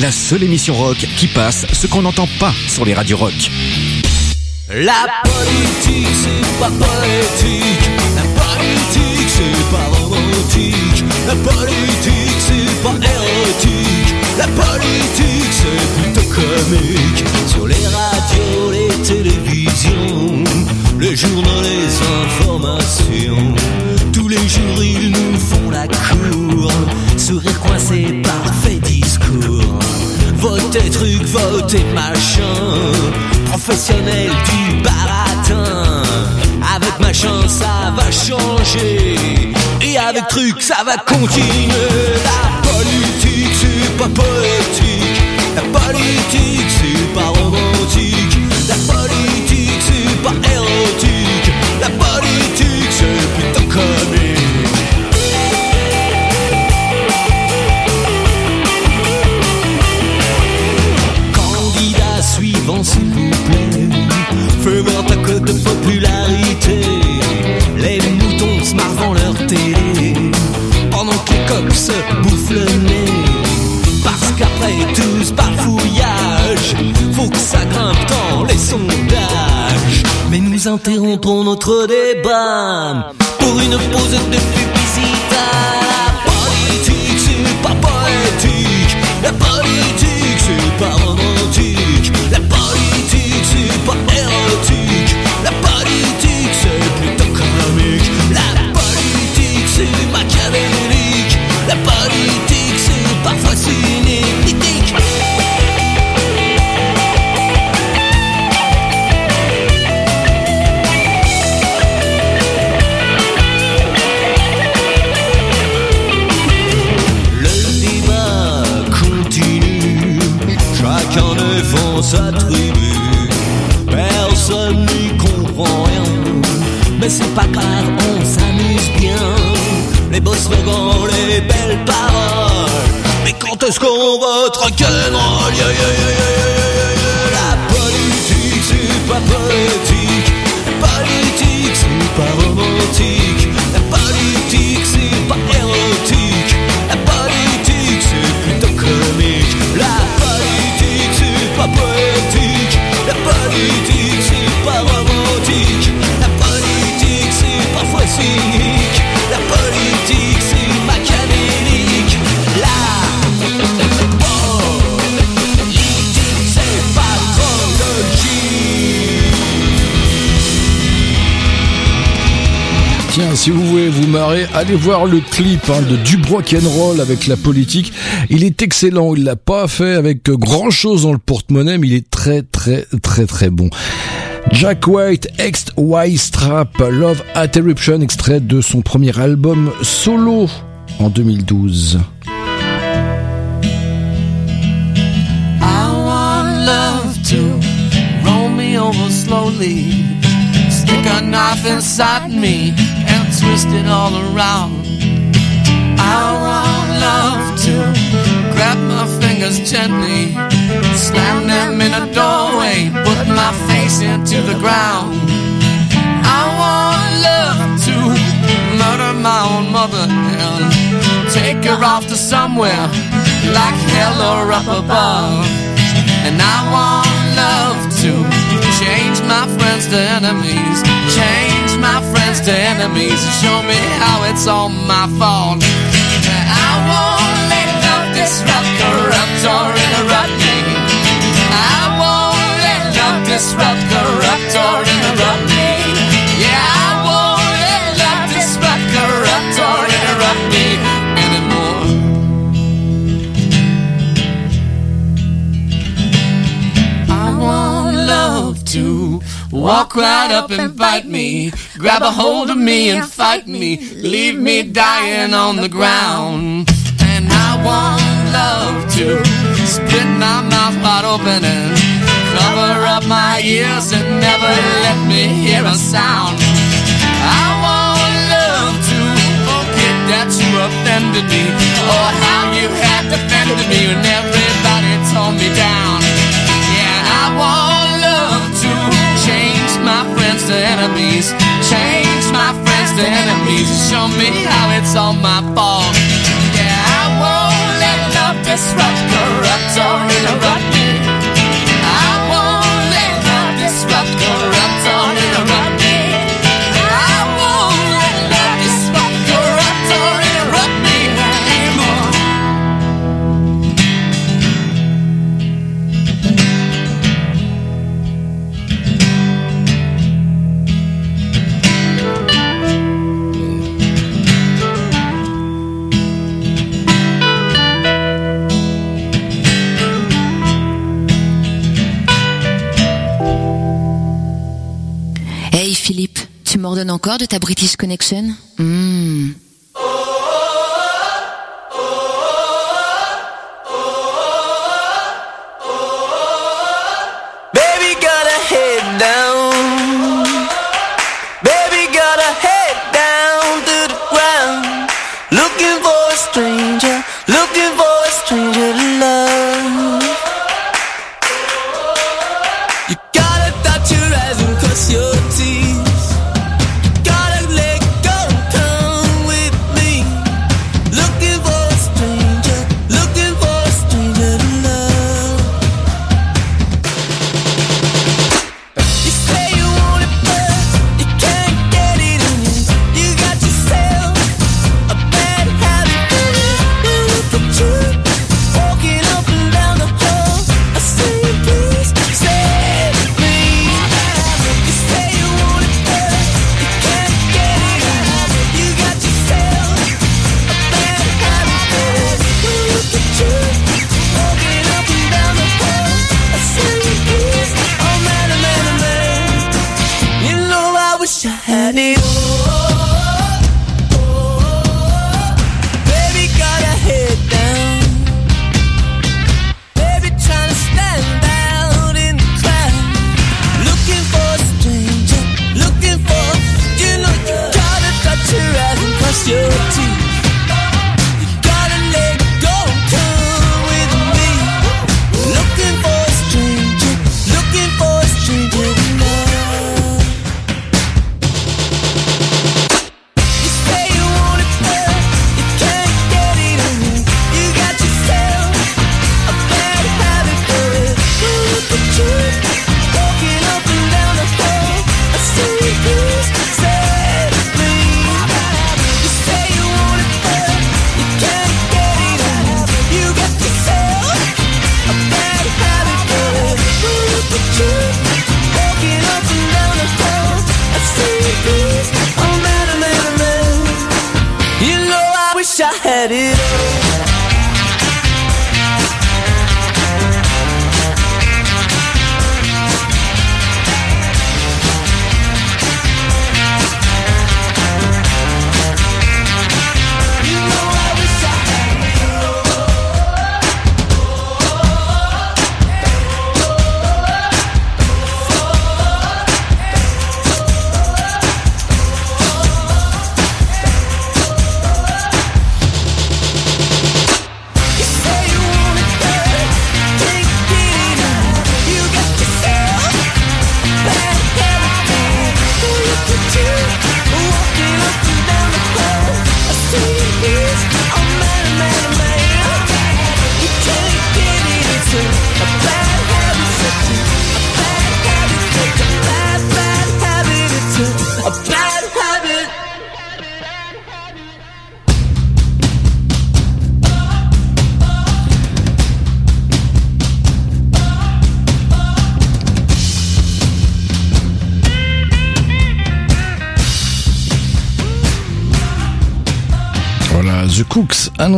La seule émission rock qui passe ce qu'on n'entend pas sur les radios rock. La politique, c'est pas politique. La politique, c'est pas romantique. La politique, c'est pas érotique. La politique, c'est plutôt comique. Sur les radios, les télévisions, les journaux, les informations. Tous les jours, ils nous font la cour. Votez machin. Professionnel du baratin. Avec machin, ça va changer. Et avec truc, ça va continuer. La politique, c'est pas poétique. La politique, c'est pas romantique. La politique, c'est pas Mais nous interrompons notre débat pour une pause de publicité. La politique, c'est pas poétique. La politique, c'est pas romantique. La politique, c'est pas érotique. La politique, c'est plutôt comique. La politique, c'est machiavélique. La politique, c'est parfois cynique. Personne n'y comprend rien, mais c'est pas grave, on s'amuse bien. les beaux slogans, les belles paroles. Mais quand est-ce qu'on vote rock'n'roll yeah, yeah. La politique, c'est pas politique. Politique, c'est pas romantique. Pas poétique. La politique, c'est pas. Si vous voulez vous marrer, allez voir le clip hein, de Dubrock Roll avec la politique. Il est excellent. Il l'a pas fait avec grand chose dans le porte-monnaie, mais il est très très très très bon. Jack White, ex Strap, Love Interruption, extrait de son premier album solo en 2012. I want love to roll me over slowly, stick a knife inside me and twist it all around. I want love to grab my fingers gently, slam them in a doorway, put my face into the ground. I want love to murder my own mother and take her off to somewhere like hell or up above. And I want love to change my friends to enemies, change my friends to enemies, and show me how it's all my fault. I won't let love disrupt, corrupt, or interrupt me. I won't let love disrupt, corrupt, or walk right up and bite me, grab a hold of me and fight me, leave me dying on the ground. And I want love to split my mouth wide open and cover up my ears and never let me hear a sound. I want love to forget oh, that you offended me, or how you had defended me when everybody tore me down. My friends to enemies, change my friends to enemies, show me how it's all my fault. Yeah, I won't let love disrupt, corrupt, or interrupt tu m'ordonnes encore de ta British Connection? Hmm.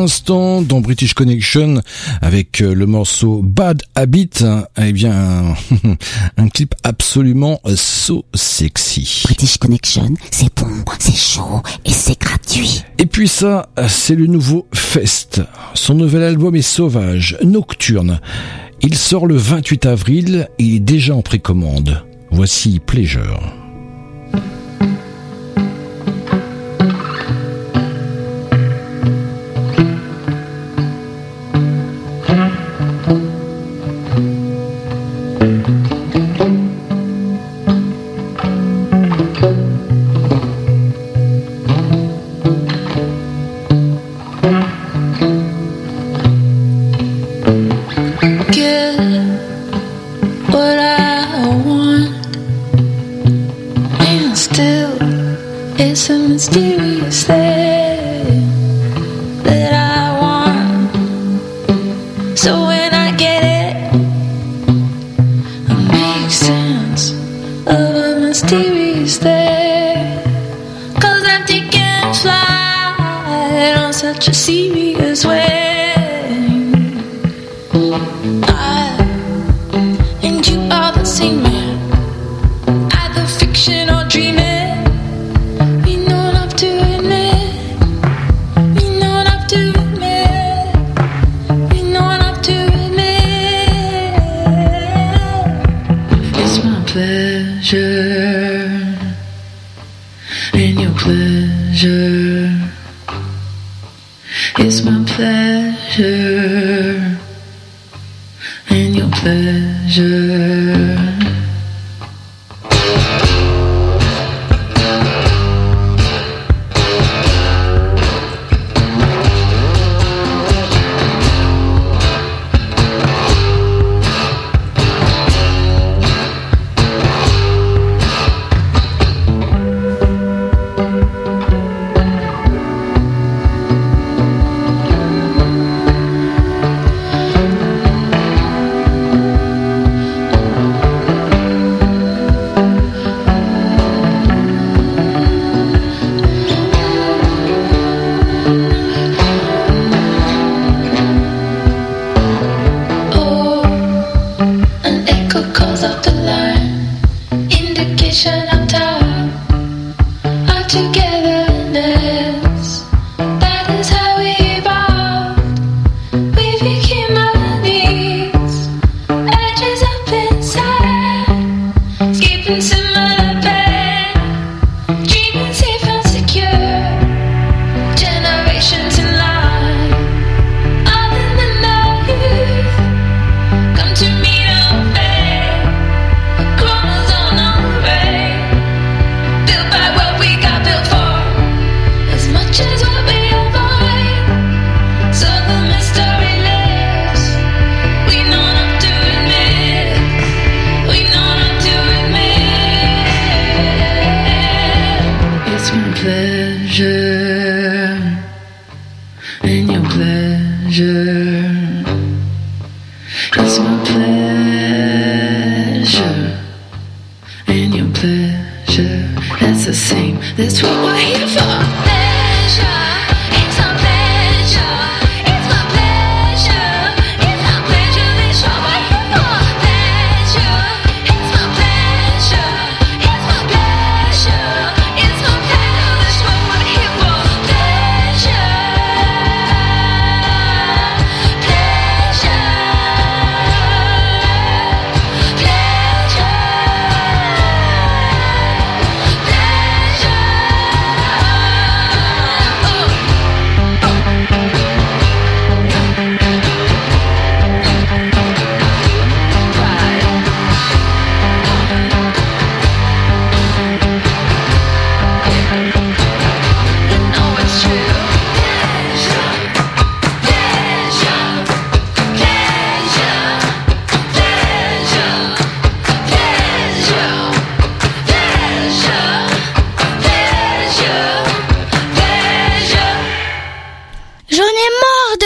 l'instant dans British Connection avec euh, le morceau Bad Habit, eh bien [LAUGHS] un, clip absolument euh, so sexy. British Connection, c'est bon, c'est chaud et c'est gratuit. Et puis ça, c'est le nouveau Fest. Son nouvel album est sauvage, nocturne. Il sort le 28 avril et il est déjà en précommande. Voici Pleasure. So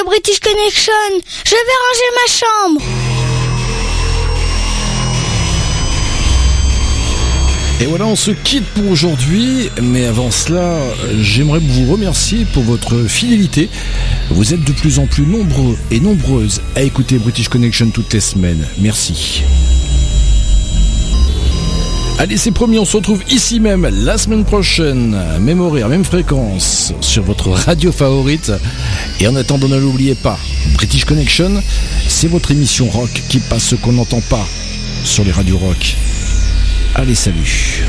Connection. Je vais ranger ma chambre. Et voilà, on se quitte pour aujourd'hui, mais avant cela, j'aimerais vous remercier pour votre fidélité. Vous êtes de plus en plus nombreux et nombreuses à écouter British Connection toutes les semaines. Merci. Allez, c'est promis, on se retrouve ici même la semaine prochaine, même horaire, même fréquence, sur votre radio favorite. Et en attendant, ne l'oubliez pas, British Connection, c'est votre émission rock qui passe ce qu'on n'entend pas sur les radios rock. Allez, salut